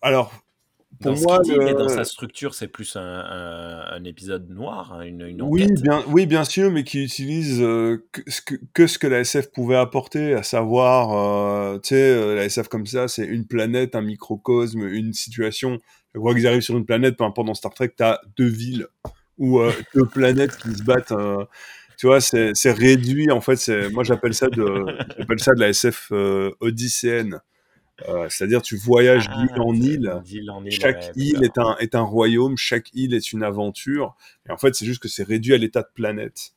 Alors, pour dans moi, dans sa structure, c'est plus un, un, épisode noir, hein, une, une, enquête. Oui bien, oui, bien sûr, mais qui utilise euh, que, ce que, que, ce que la SF pouvait apporter, à savoir, euh, tu sais, euh, la SF comme ça, c'est une planète, un microcosme, une situation. Je vois qu'ils arrivent sur une planète, peu importe dans Star Trek, tu as deux villes ou deux planètes qui se battent. tu vois, c'est réduit, en fait, moi j'appelle ça, de, ça de la SF odysséenne. Euh, c'est-à-dire tu voyages ah, d'île en île. chaque île est un, est un royaume, chaque île est une aventure. Et en fait, c'est juste que c'est réduit à l'état de planète.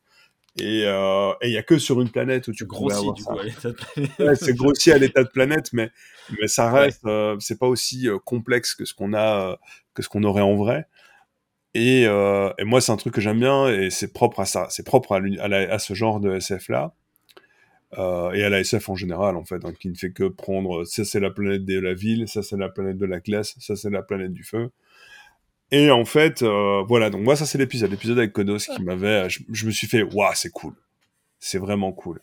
Et euh, il y a que sur une planète où tu grossis du coup à l'état de planète. c'est grossi à l'état de planète, mais mais ça reste, euh, c'est pas aussi complexe que ce qu'on a, que ce qu'on aurait en vrai. Et, et moi, c'est un truc que j'aime bien et c'est propre à ça, c'est propre à, à, à, ce genre de SF là. Euh, et à la SF en général, en fait, hein, qui ne fait que prendre ça c'est la planète de la ville, ça c'est la planète de la glace, ça c'est la planète du feu. Et en fait, euh, voilà, donc moi ça c'est l'épisode, l'épisode avec Kodos qui m'avait, je, me suis fait, waouh, c'est cool, c'est vraiment cool.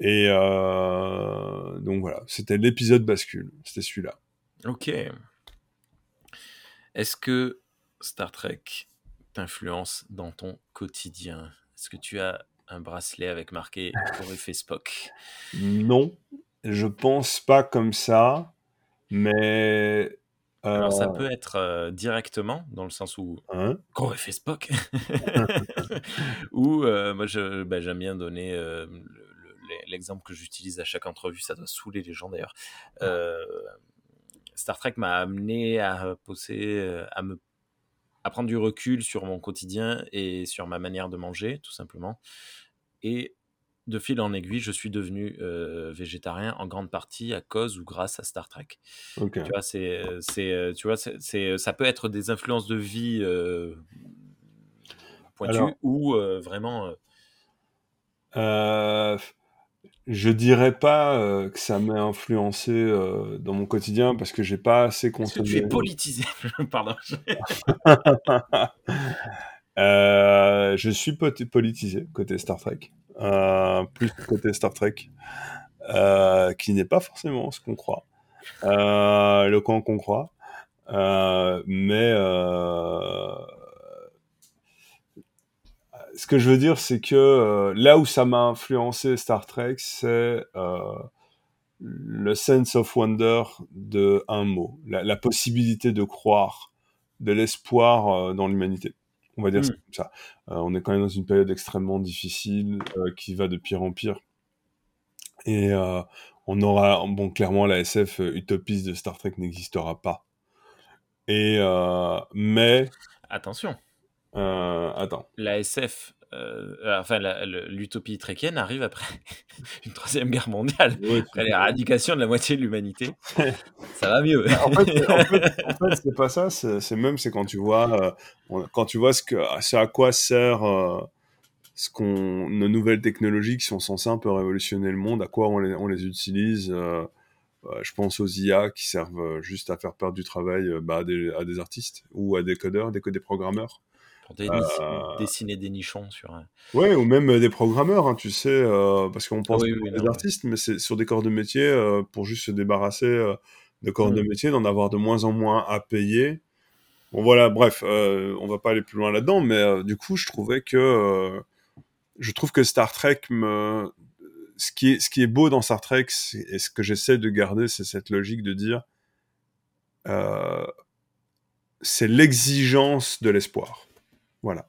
Et euh, donc voilà, c'était l'épisode bascule, c'était celui-là. Ok. Est-ce que Star Trek t'influence dans ton quotidien? Est-ce que tu as un bracelet avec marqué fait Spock Non, je pense pas comme ça, mais. Alors ça euh, peut être euh, directement, dans le sens où hein? Fait Spock, ou euh, moi bah, j'aime bien donner l'exemple que j'utilise à chaque entrevue, ça doit saouler les gens d'ailleurs. Star Trek m'a amené à poser, à me à prendre du recul sur mon quotidien et sur ma manière de manger, tout simplement. Et de fil en aiguille, je suis devenu végétarien en grande partie à cause ou grâce à Star Trek. Tu vois, c'est, c'est, tu vois, c'est, ça peut être des influences de vie euh, pointues Alors- ou euh, vraiment. euh, Euh, je dirais pas euh, que ça m'a influencé euh, dans mon quotidien parce que j'ai pas assez Est-ce que consommé. tu es politisé Pardon. Euh, je suis politisé côté Star Trek, euh, plus côté Star Trek, euh, qui n'est pas forcément ce qu'on croit, le camp qu'on croit, mais ce que je veux dire, c'est que là où ça m'a influencé Star Trek, c'est euh, le sense of wonder de un mot, la, possibilité de croire, de l'espoir dans l'humanité. On va dire ça comme ça. Euh, on est quand même dans une période extrêmement difficile euh, qui va de pire en pire. Et euh, on aura, bon, clairement, la SF utopiste de Star Trek n'existera pas. Et mais, Attention, attends. la SF, euh, euh, enfin l'utopie tréquienne arrive après une troisième guerre mondiale, après l'éradication de la moitié de l'humanité. Ça va mieux. en fait, en fait, en fait, c'est pas ça. C'est c'est même c'est quand tu vois, euh, quand tu vois ce que, ce à quoi sert euh, ce qu'on, nos nouvelles technologies qui sont censées un peu révolutionner le monde, à quoi on les, on les utilise. euh, je pense aux IA qui servent juste à faire perdre du travail bah, à, des, à des artistes ou à des codeurs, des, des programmeurs. Pour Euh, dessiner des nichons sur un. Ouais, ou même euh, des programmeurs, hein, tu sais, euh, parce qu'on pense Ah oui, que oui, des non, artistes, mais c'est sur des corps de métier, euh, pour juste se débarrasser euh, de corps de Mm. métier, d'en avoir de moins en moins à payer. Bon voilà, bref, euh, on va pas aller plus loin là-dedans, mais euh, du coup, je trouvais que euh, je trouve que Star Trek me ce qui est ce qui est beau dans Star Trek et ce que j'essaie de garder, c'est cette logique de dire euh, c'est l'exigence de l'espoir. Voilà.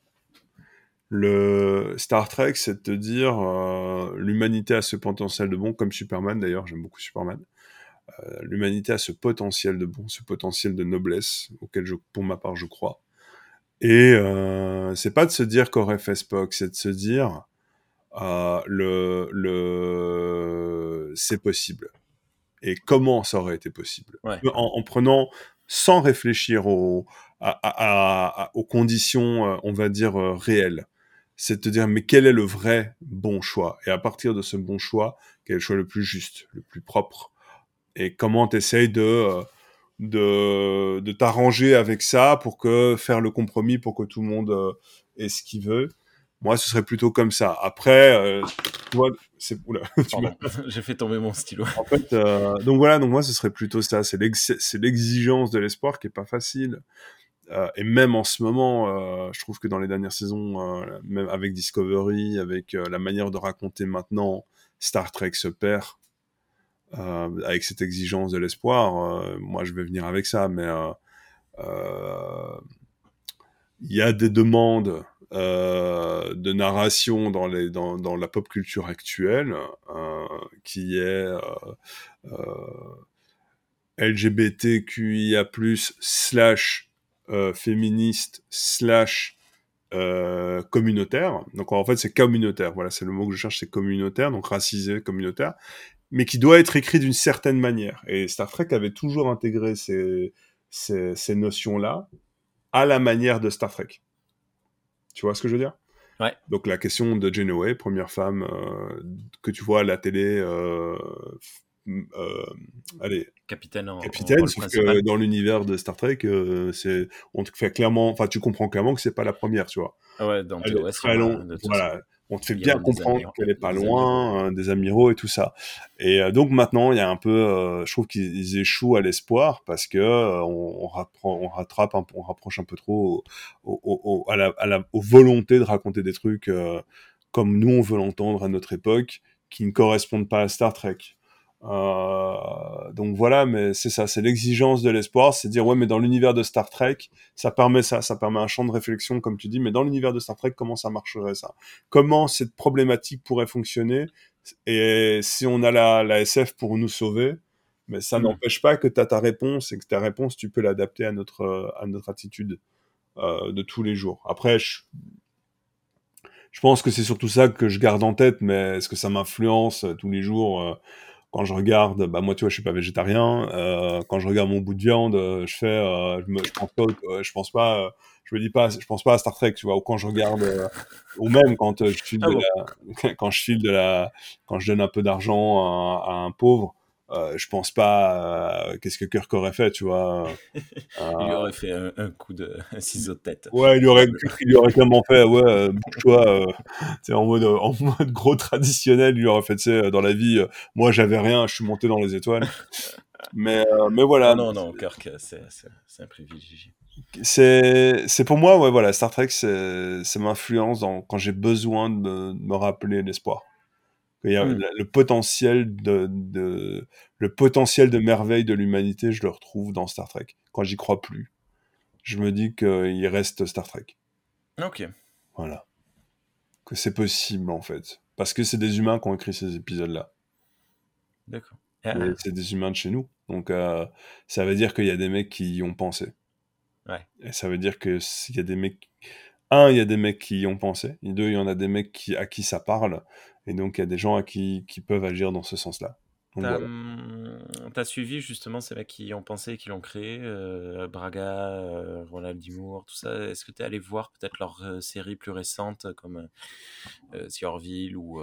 Le Star Trek, c'est de te dire euh, l'humanité a ce potentiel de bon, comme Superman d'ailleurs, j'aime beaucoup Superman. Euh, l'humanité a ce potentiel de bon, ce potentiel de noblesse auquel, je, pour ma part, je crois. Et euh, c'est pas de se dire qu'aurait fait Spock, c'est de se dire euh, le, le, c'est possible. Et comment ça aurait été possible? Ouais. en, en prenant sans réfléchir aux, à, à- à- à- aux conditions, euh, on va dire, euh, réelles. C'est de te dire, mais quel est le vrai bon choix? Et à partir de ce bon choix, quel est le choix le plus juste, le plus propre? Et comment tu essayes de, euh, de, de t'arranger avec ça pour que faire le compromis pour que tout le monde ait ce qu'il veut? Moi, ce serait plutôt comme ça. Après, euh, tu vois, c'est... Oula, tu Pardon, j'ai fait tomber mon stylo. en fait, euh, donc voilà, donc moi ce serait plutôt ça, c'est l'exigence de l'espoir qui est pas facile. Euh, et même en ce moment, euh, je trouve que dans les dernières saisons, euh, même avec Discovery, avec la manière de raconter maintenant, Star Trek se perd avec cette exigence de l'espoir. Moi, je vais venir avec ça, mais il y a des demandes de narration dans, dans, la pop culture actuelle qui est LGBTQIA+, slash euh, féministe, slash euh, communautaire. Donc en fait c'est communautaire, voilà c'est le mot que je cherche, c'est communautaire, donc racisé, communautaire, mais qui doit être écrit d'une certaine manière. Et Star Trek avait toujours intégré ces, ces, ces notions-là à la manière de Star Trek. Tu vois ce que je veux dire? Ouais. Donc la question de Janeway, première femme euh, que tu vois à la télé, euh, allez, Capitaine en, capitaine, sauf que dans l'univers de Star Trek, euh, c'est, on te fait clairement, enfin tu comprends clairement que c'est pas la première, tu vois. Ah ouais, dans Elle très on a- long, de voilà. On te fait bien comprendre qu'elle est pas loin, hein, des amiraux et tout ça. Et euh, donc maintenant, il y a un peu, euh, je trouve qu'ils ils échouent à l'espoir parce que euh, on, rattrape, un, on rapproche un peu trop au, au- au- à la, à la- aux volontés de raconter des trucs euh, comme nous on veut l'entendre à notre époque, qui ne correspondent pas à Star Trek. Euh, donc voilà, mais c'est ça, c'est l'exigence de l'espoir, c'est dire ouais, mais dans l'univers de Star Trek, ça permet ça, ça permet un champ de réflexion, comme tu dis, mais dans l'univers de Star Trek, comment ça marcherait ça? Comment cette problématique pourrait fonctionner? Et si on a la, la SF pour nous sauver, mais ça n'empêche pas que tu as ta réponse et que ta réponse, tu peux l'adapter à notre, à notre attitude euh, de tous les jours. Après, je, je pense que c'est surtout ça que je garde en tête, mais est-ce que ça m'influence tous les jours quand je regarde, bah moi tu vois, je suis pas végétarien. quand je regarde mon bout de viande, je fais, je, me, je pense pas, je pense pas je me dis pas, je pense pas à Star Trek, tu vois, ou quand je regarde, euh, ou même quand euh, je file ah de la, quand je file de la, quand je donne un peu d'argent à, un pauvre, euh, je pense pas qu'est-ce que Kirk aurait fait, tu vois. il lui aurait fait un, coup de un ciseau de tête. Ouais, il lui aurait, il aurait clairement fait, ouais, bouge-toi, en mode, en mode gros traditionnel, il lui aurait fait, tu sais, dans la vie, moi j'avais rien, je suis monté dans les étoiles. mais, mais voilà. Non, non, Kirk, c'est un privilégié c'est pour moi ouais voilà Star Trek c'est m'influence quand j'ai besoin de me, rappeler l'espoir il y a hmm. le, potentiel de, de, le potentiel de merveille de l'humanité je le retrouve dans Star Trek quand j'y crois plus. Je me dis qu'il reste Star Trek. Ok. Voilà. Que c'est possible en fait. Parce que c'est des humains qui ont écrit ces épisodes là d'accord c'est des humains de chez nous. Donc euh, ça veut dire qu'il y a des mecs qui y ont pensé. Et ça veut dire que s'il y a des mecs, un, il y a des mecs qui y ont pensé, et deux, il y en a des mecs qui, à qui ça parle, et donc il y a des gens à qui, qui peuvent agir dans ce sens-là. T'as hum, as suivi justement ces mecs qui ont pensé et qui l'ont créé, euh, Braga, euh, Ronald Dimour, tout ça. Est-ce que tu es allé voir peut-être leurs euh, séries plus récentes comme euh, The Orville ou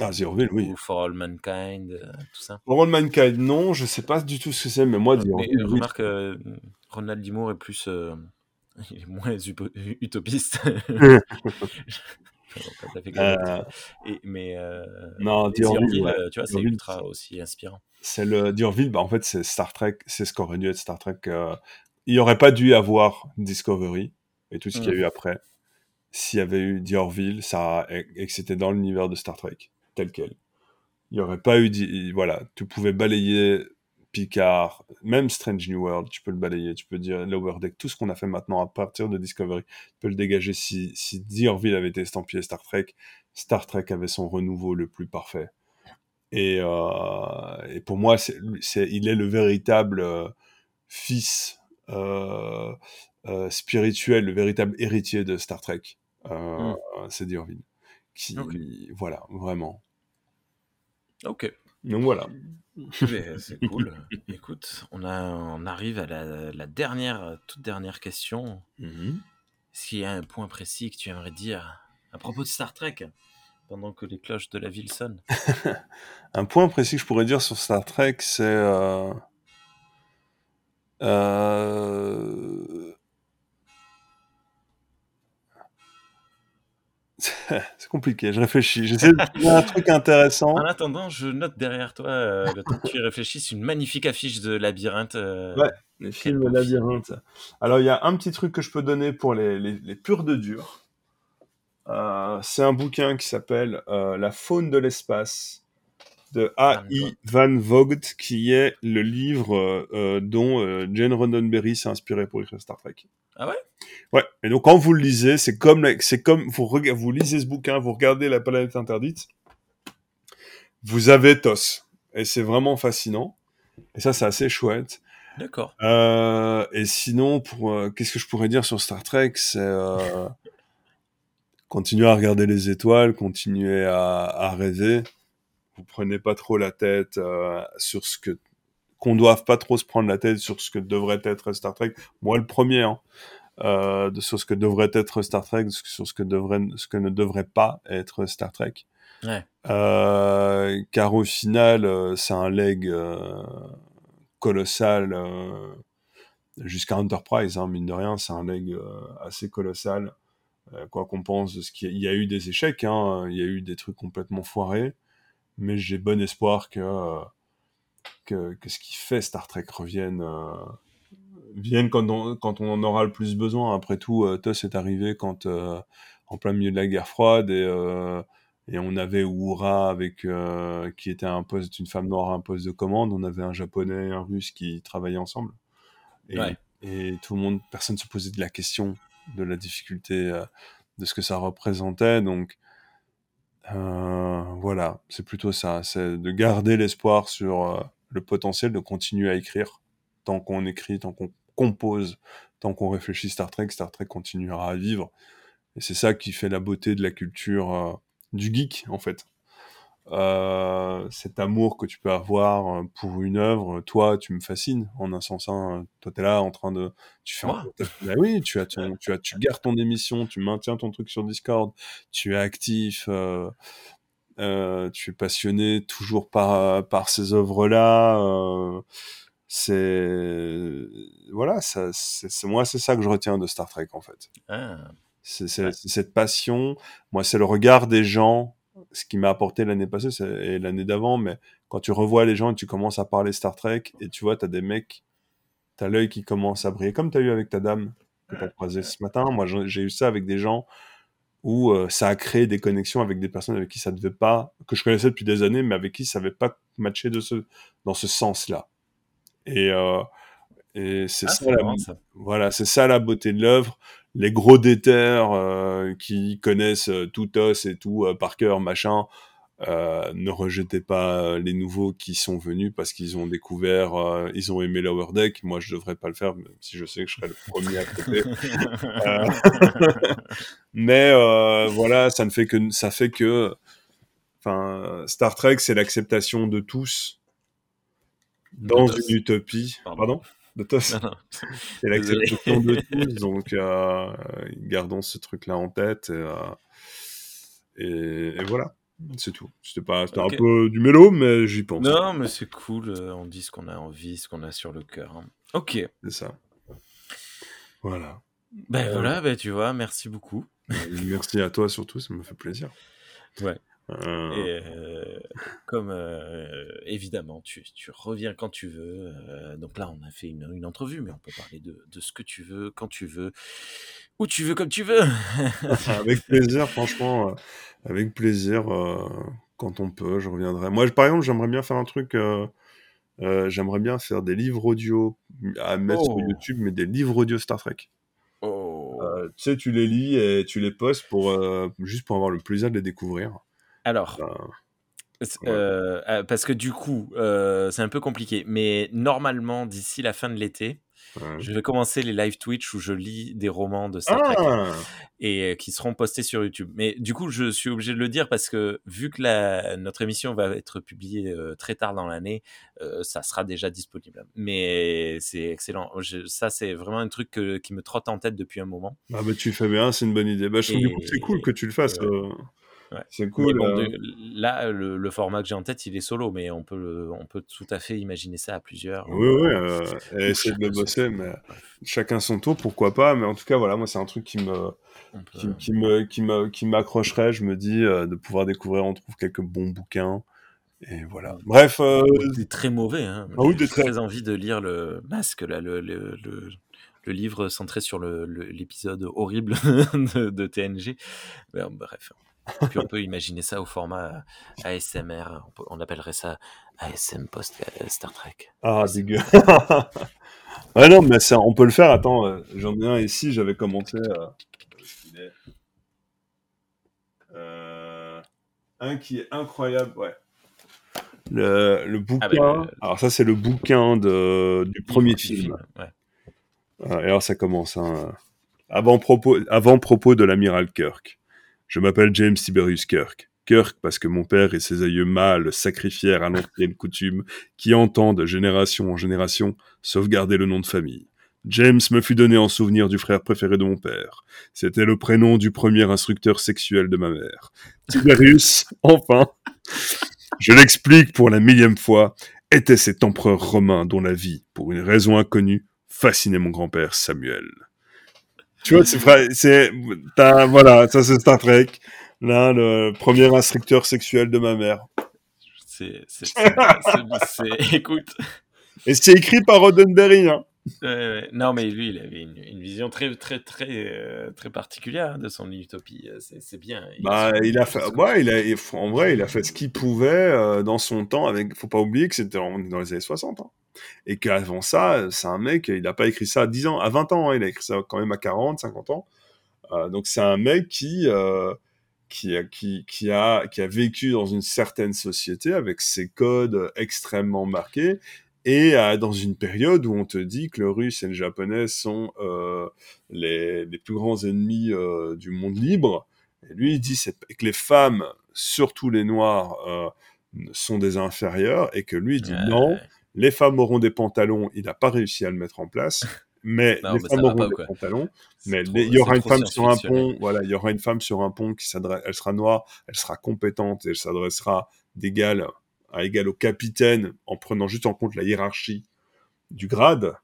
ah, oui. Ou For All Mankind, tout ça? For All Mankind, non, je sais pas du tout ce que c'est, mais moi, The Orville. remarque, Ronald Dimour est plus. Euh, il est moins utopiste. euh... Et, mais. Euh, non, Diorville, ouais. tu vois, c'est ultra aussi inspirant. C'est le Diorville, bah, en fait, c'est Star Trek, c'est ce qu'aurait dû être Star Trek. Euh... Il aurait pas dû avoir Discovery et tout ce qu'il y a mm. eu après. S'il y avait eu Diorville, ça, et que c'était dans l'univers de Star Trek, tel quel. Il n'y aurait pas eu. Voilà, tu pouvais balayer Picard, même Strange New World, tu peux le balayer, tu peux dire Lower Deck, tout ce qu'on a fait maintenant à partir de Discovery, tu peux le dégager. Si, si D'Orville avait été estampillé Star Trek, Star Trek avait son renouveau le plus parfait. Et, euh, et pour moi, c'est, il est le véritable euh, fils euh, spirituel, le véritable héritier de Star Trek. Hmm. C'est D'Orville. Qui, Voilà, vraiment. Ok. Donc voilà. C'est cool. Écoute, on, a, on arrive à la, dernière, toute dernière question. Mm Est-ce qu'il y a un point précis que tu aimerais dire à propos de Star Trek pendant que les cloches de la ville sonnent? Un point précis que je pourrais dire sur Star Trek, c'est. Euh... Euh... c'est compliqué, je réfléchis. J'essaie de trouver un truc intéressant. En attendant, je note derrière toi, euh, le temps que tu réfléchisses, une magnifique affiche de Labyrinthe. Euh, ouais, les films Labyrinthe. Alors, il y a un petit truc que je peux donner pour les, les, purs de dur. Euh, c'est un bouquin qui s'appelle La faune de l'espace de A.I. Van Vogt, qui est le livre dont Jane Roddenberry s'est inspiré pour écrire Star Trek. Ah ouais? Ouais. Et donc quand vous le lisez, c'est comme c'est comme vous vous lisez ce bouquin, vous regardez la planète interdite, vous avez TOS et c'est vraiment fascinant. Et ça c'est assez chouette. D'accord. Euh, et sinon pour euh, qu'est-ce que je pourrais dire sur Star Trek, c'est euh, continuer à regarder les étoiles, continuer à, à rêver. Vous prenez pas trop la tête sur ce que qu'on doive pas trop se prendre la tête sur ce que devrait être Star Trek. Moi, le premier, hein, euh, sur ce que devrait être Star Trek, sur ce que devrait, ce que ne devrait pas être Star Trek. Ouais. Euh, car au final, euh, c'est un leg euh, colossal jusqu'à Enterprise, hein, mine de rien, c'est un leg assez colossal. quoi qu'on pense de ce qu'il y, a eu des échecs, hein, il y a eu des trucs complètement foirés, mais j'ai bon espoir que que, ce qui fait Star Trek revienne, euh, vienne quand on, quand on en aura le plus besoin. Après tout, euh, TOS est arrivé quand, euh, en plein milieu de la guerre froide et, et on avait Uhura avec, qui était un poste, une femme noire à un poste de commande. On avait un japonais et un russe qui travaillaient ensemble. Et, et tout le monde, personne se posait de la question de la difficulté de ce que ça représentait. Donc, euh, voilà, c'est plutôt ça, c'est de garder l'espoir sur le potentiel de continuer à écrire. Tant qu'on écrit, tant qu'on compose, tant qu'on réfléchit Star Trek, Star Trek continuera à vivre. Et c'est ça qui fait la beauté de la culture du geek, en fait. Euh, cet amour que tu peux avoir euh, pour une œuvre, toi, tu me fascines en un sens. Hein. Toi, tu es là en train de. Tu fais bah oui, tu, as tu, as, tu gardes ton émission, tu maintiens ton truc sur Discord, tu es actif, euh, euh, tu es passionné toujours par, par ces œuvres-là. Euh, c'est. Voilà, ça, c'est, moi, c'est ça que je retiens de Star Trek, en fait. Ah. C'est, cette passion. Moi, c'est le regard des gens ce qui m'a apporté l'année passée et l'année d'avant, mais quand tu revois les gens et tu commences à parler Star Trek et tu vois, tu as des mecs, tu as l'œil qui commence à briller, comme tu as eu avec ta dame que tu as croisée ce matin. Moi, j'ai eu ça avec des gens où euh, ça a créé des connexions avec des personnes avec qui ça ne devait pas, que je connaissais depuis des années, mais avec qui ça n'avait pas matché de ce, dans ce sens-là. Et, euh, et c'est ah, ça, voilà, c'est ça la beauté de l'œuvre les gros déterres euh, qui connaissent euh, tout os et tout euh, par cœur, machin, ne rejetez pas les nouveaux qui sont venus parce qu'ils ont découvert, ils ont aimé Lower Deck. Moi, je devrais pas le faire, même si je sais que je serais le premier à côté. mais voilà, ça ne fait que ça fait que, enfin, Star Trek, c'est l'acceptation de tous dans une utopie. Pardon? De C'est l'acceptation de tous, donc euh, gardons ce truc-là en tête. Et, euh, et, voilà, c'est tout. C'était pas, un peu du mélo, mais j'y pense. Non, mais c'est cool. Euh, on dit ce qu'on a envie, ce qu'on a sur le cœur. Hein. Ok. C'est ça. Voilà. Ben voilà, ben tu vois, merci beaucoup. merci à toi surtout, ça me fait plaisir. Ouais. Euh. Et euh, comme euh, évidemment, tu, tu, reviens quand tu veux. donc là, on a fait une, une, entrevue, mais on peut parler de, de, ce que tu veux, quand tu veux, où tu veux, comme tu veux. avec plaisir, franchement, avec plaisir. quand on peut, je reviendrai. Moi, par exemple, j'aimerais bien faire un truc. j'aimerais bien faire des livres audio à mettre sur oh. YouTube, mais des livres audio Star Trek. Oh. tu sais, tu les lis et tu les postes pour juste pour avoir le plaisir de les découvrir. Alors, euh, euh, parce que du coup, euh, c'est un peu compliqué. Mais normalement, d'ici la fin de l'été, je vais commencer les live Twitch où je lis des romans de Star Trek ah! et qui seront postés sur YouTube. Mais du coup, je suis obligé de le dire parce que vu que la, notre émission va être publiée très tard dans l'année, ça sera déjà disponible. Mais c'est excellent. ça, c'est vraiment un truc qui me trotte en tête depuis un moment. Ah bah tu fais bien, c'est une bonne idée. Bah, je trouve que c'est cool que tu le fasses. C'est cool. Euh. là, le, format que j'ai en tête, il est solo, mais on peut, on peut tout à fait imaginer ça à plusieurs. Oui, oui, euh, et essayer de le bosser, mais chacun son tour, pourquoi pas. Mais en tout cas, voilà, moi, c'est un truc qui me, qui, me, qui me, qui m'accrocherait. Je me dis euh, de pouvoir découvrir, on trouve quelques bons bouquins. Et voilà. Bref. Euh... Des très mauvais. Hein. Ah oui, j'ai très... envie de lire le masque, là, le, le, le le livre centré sur l'épisode horrible de, de, TNG. bref. Puis on peut imaginer ça au format euh, ASMR. On, appellerait ça ASM post euh, Star Trek. Ah, dégueu. ouais, non, mais ça, on peut le faire. Attends, euh, j'en ai un ici. J'avais commencé. un qui est incroyable, ouais. Le, le ah, bouquin. Alors, ça, c'est le bouquin de, du premier film. Ouais. Ah, et alors, ça commence. Hein. Avant, propos, avant propos de l'amiral Kirk. Je m'appelle James Tiberius Kirk. Kirk parce que mon père et ses aïeux mâles sacrifièrent à l'ancienne coutume qui entend de génération en génération sauvegarder le nom de famille. James me fut donné en souvenir du frère préféré de mon père. C'était le prénom du premier instructeur sexuel de ma mère. Tiberius, enfin. Je l'explique pour la millième fois, était cet empereur romain dont la vie, pour une raison inconnue, fascinait mon grand-père Samuel. Tu vois, c'est, voilà, ça c'est Star Trek. Là, le premier instructeur sexuel de ma mère. C'est, c'est, écoute. Et c'est écrit par Roddenberry, hein. Non, mais lui, il avait une, vision très, très, très, euh, très particulière de son utopie. C'est bien. Il, bah, il a fait, ouais, il a, en vrai, il a fait ce qu'il pouvait euh, dans son temps. Avec, faut pas oublier que c'était dans les années 60. Hein. Et qu'avant ça, c'est un mec, il n'a pas écrit ça à 10 ans, à 20 ans. Hein, il a écrit ça quand même à 40, 50 ans. Euh, donc c'est un mec qui, qui, qui, qui, a, qui a vécu dans une certaine société avec ses codes extrêmement marqués et dans une période où on te dit que le russe et le japonais sont les, les, plus grands ennemis du monde libre, et lui il dit que les femmes, surtout les noirs, sont des inférieurs, et que lui il dit non, les femmes auront des pantalons, il n'a pas réussi à le mettre en place. Mais les femmes auront des pantalons. Mais il y aura une femme sur un pont. Voilà, il y aura une femme sur un pont qui s'adresse. Elle sera noire, elle sera compétente et elle s'adressera d'égal à égal au capitaine en prenant juste en compte la hiérarchie du grade.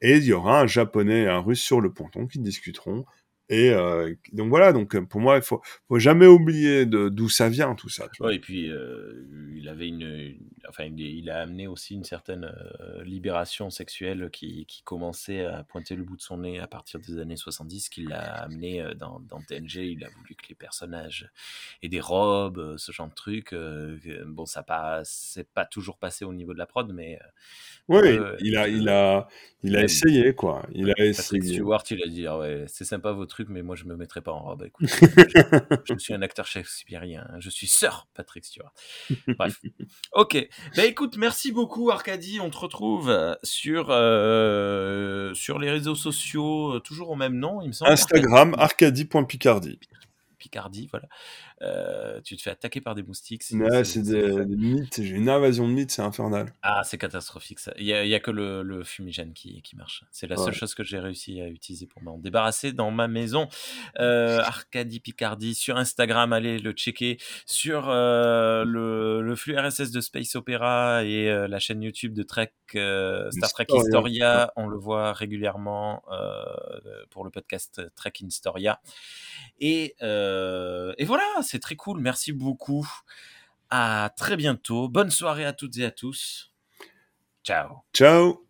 Et il y aura un japonais et un russe sur le ponton qui discuteront et euh, donc voilà, donc pour moi, il faut, faut jamais oublier d'où ça vient tout ça. et puis euh, il avait une, enfin il, a amené aussi une certaine euh, libération sexuelle qui, qui, commençait à pointer le bout de son nez à partir des années 70, qu'il a amené dans, dans, TNG. Il a voulu que les personnages aient des robes, ce genre de trucs. bon, ça pas, c'est pas toujours passé au niveau de la prod, mais oui, il a, il a, il a essayé quoi. Il a essayé. Stewart, il a dit ah ouais, c'est sympa votre mais moi je me mettrai pas en robe. Écoute, je, suis un acteur shakespearien, hein. je suis Sir Patrick Stewart. Bref. Ok. Bah écoute, merci beaucoup Arcadie. On te retrouve euh, sur, euh, sur les réseaux sociaux, euh, toujours au même nom, il me semble. Instagram, arcadie.picardie. Picardie, voilà. Euh, tu te fais attaquer par des moustiques. c'est des, mythes. J'ai une invasion de mythes, c'est infernal. Ah, c'est catastrophique ça. Il n'y a, a, que le, fumigène qui, qui marche. C'est la seule chose que j'ai réussi à utiliser pour m'en débarrasser dans ma maison. Euh, Arcadie Picardie sur Instagram, allez le checker. Sur euh, le, le, flux RSS de Space Opera et euh, la chaîne YouTube de Trek, Star Trek Historia, on le voit régulièrement pour le podcast Trek Historia. Et, et voilà, c'est très cool. Merci beaucoup. À très bientôt. Bonne soirée à toutes et à tous. Ciao. Ciao.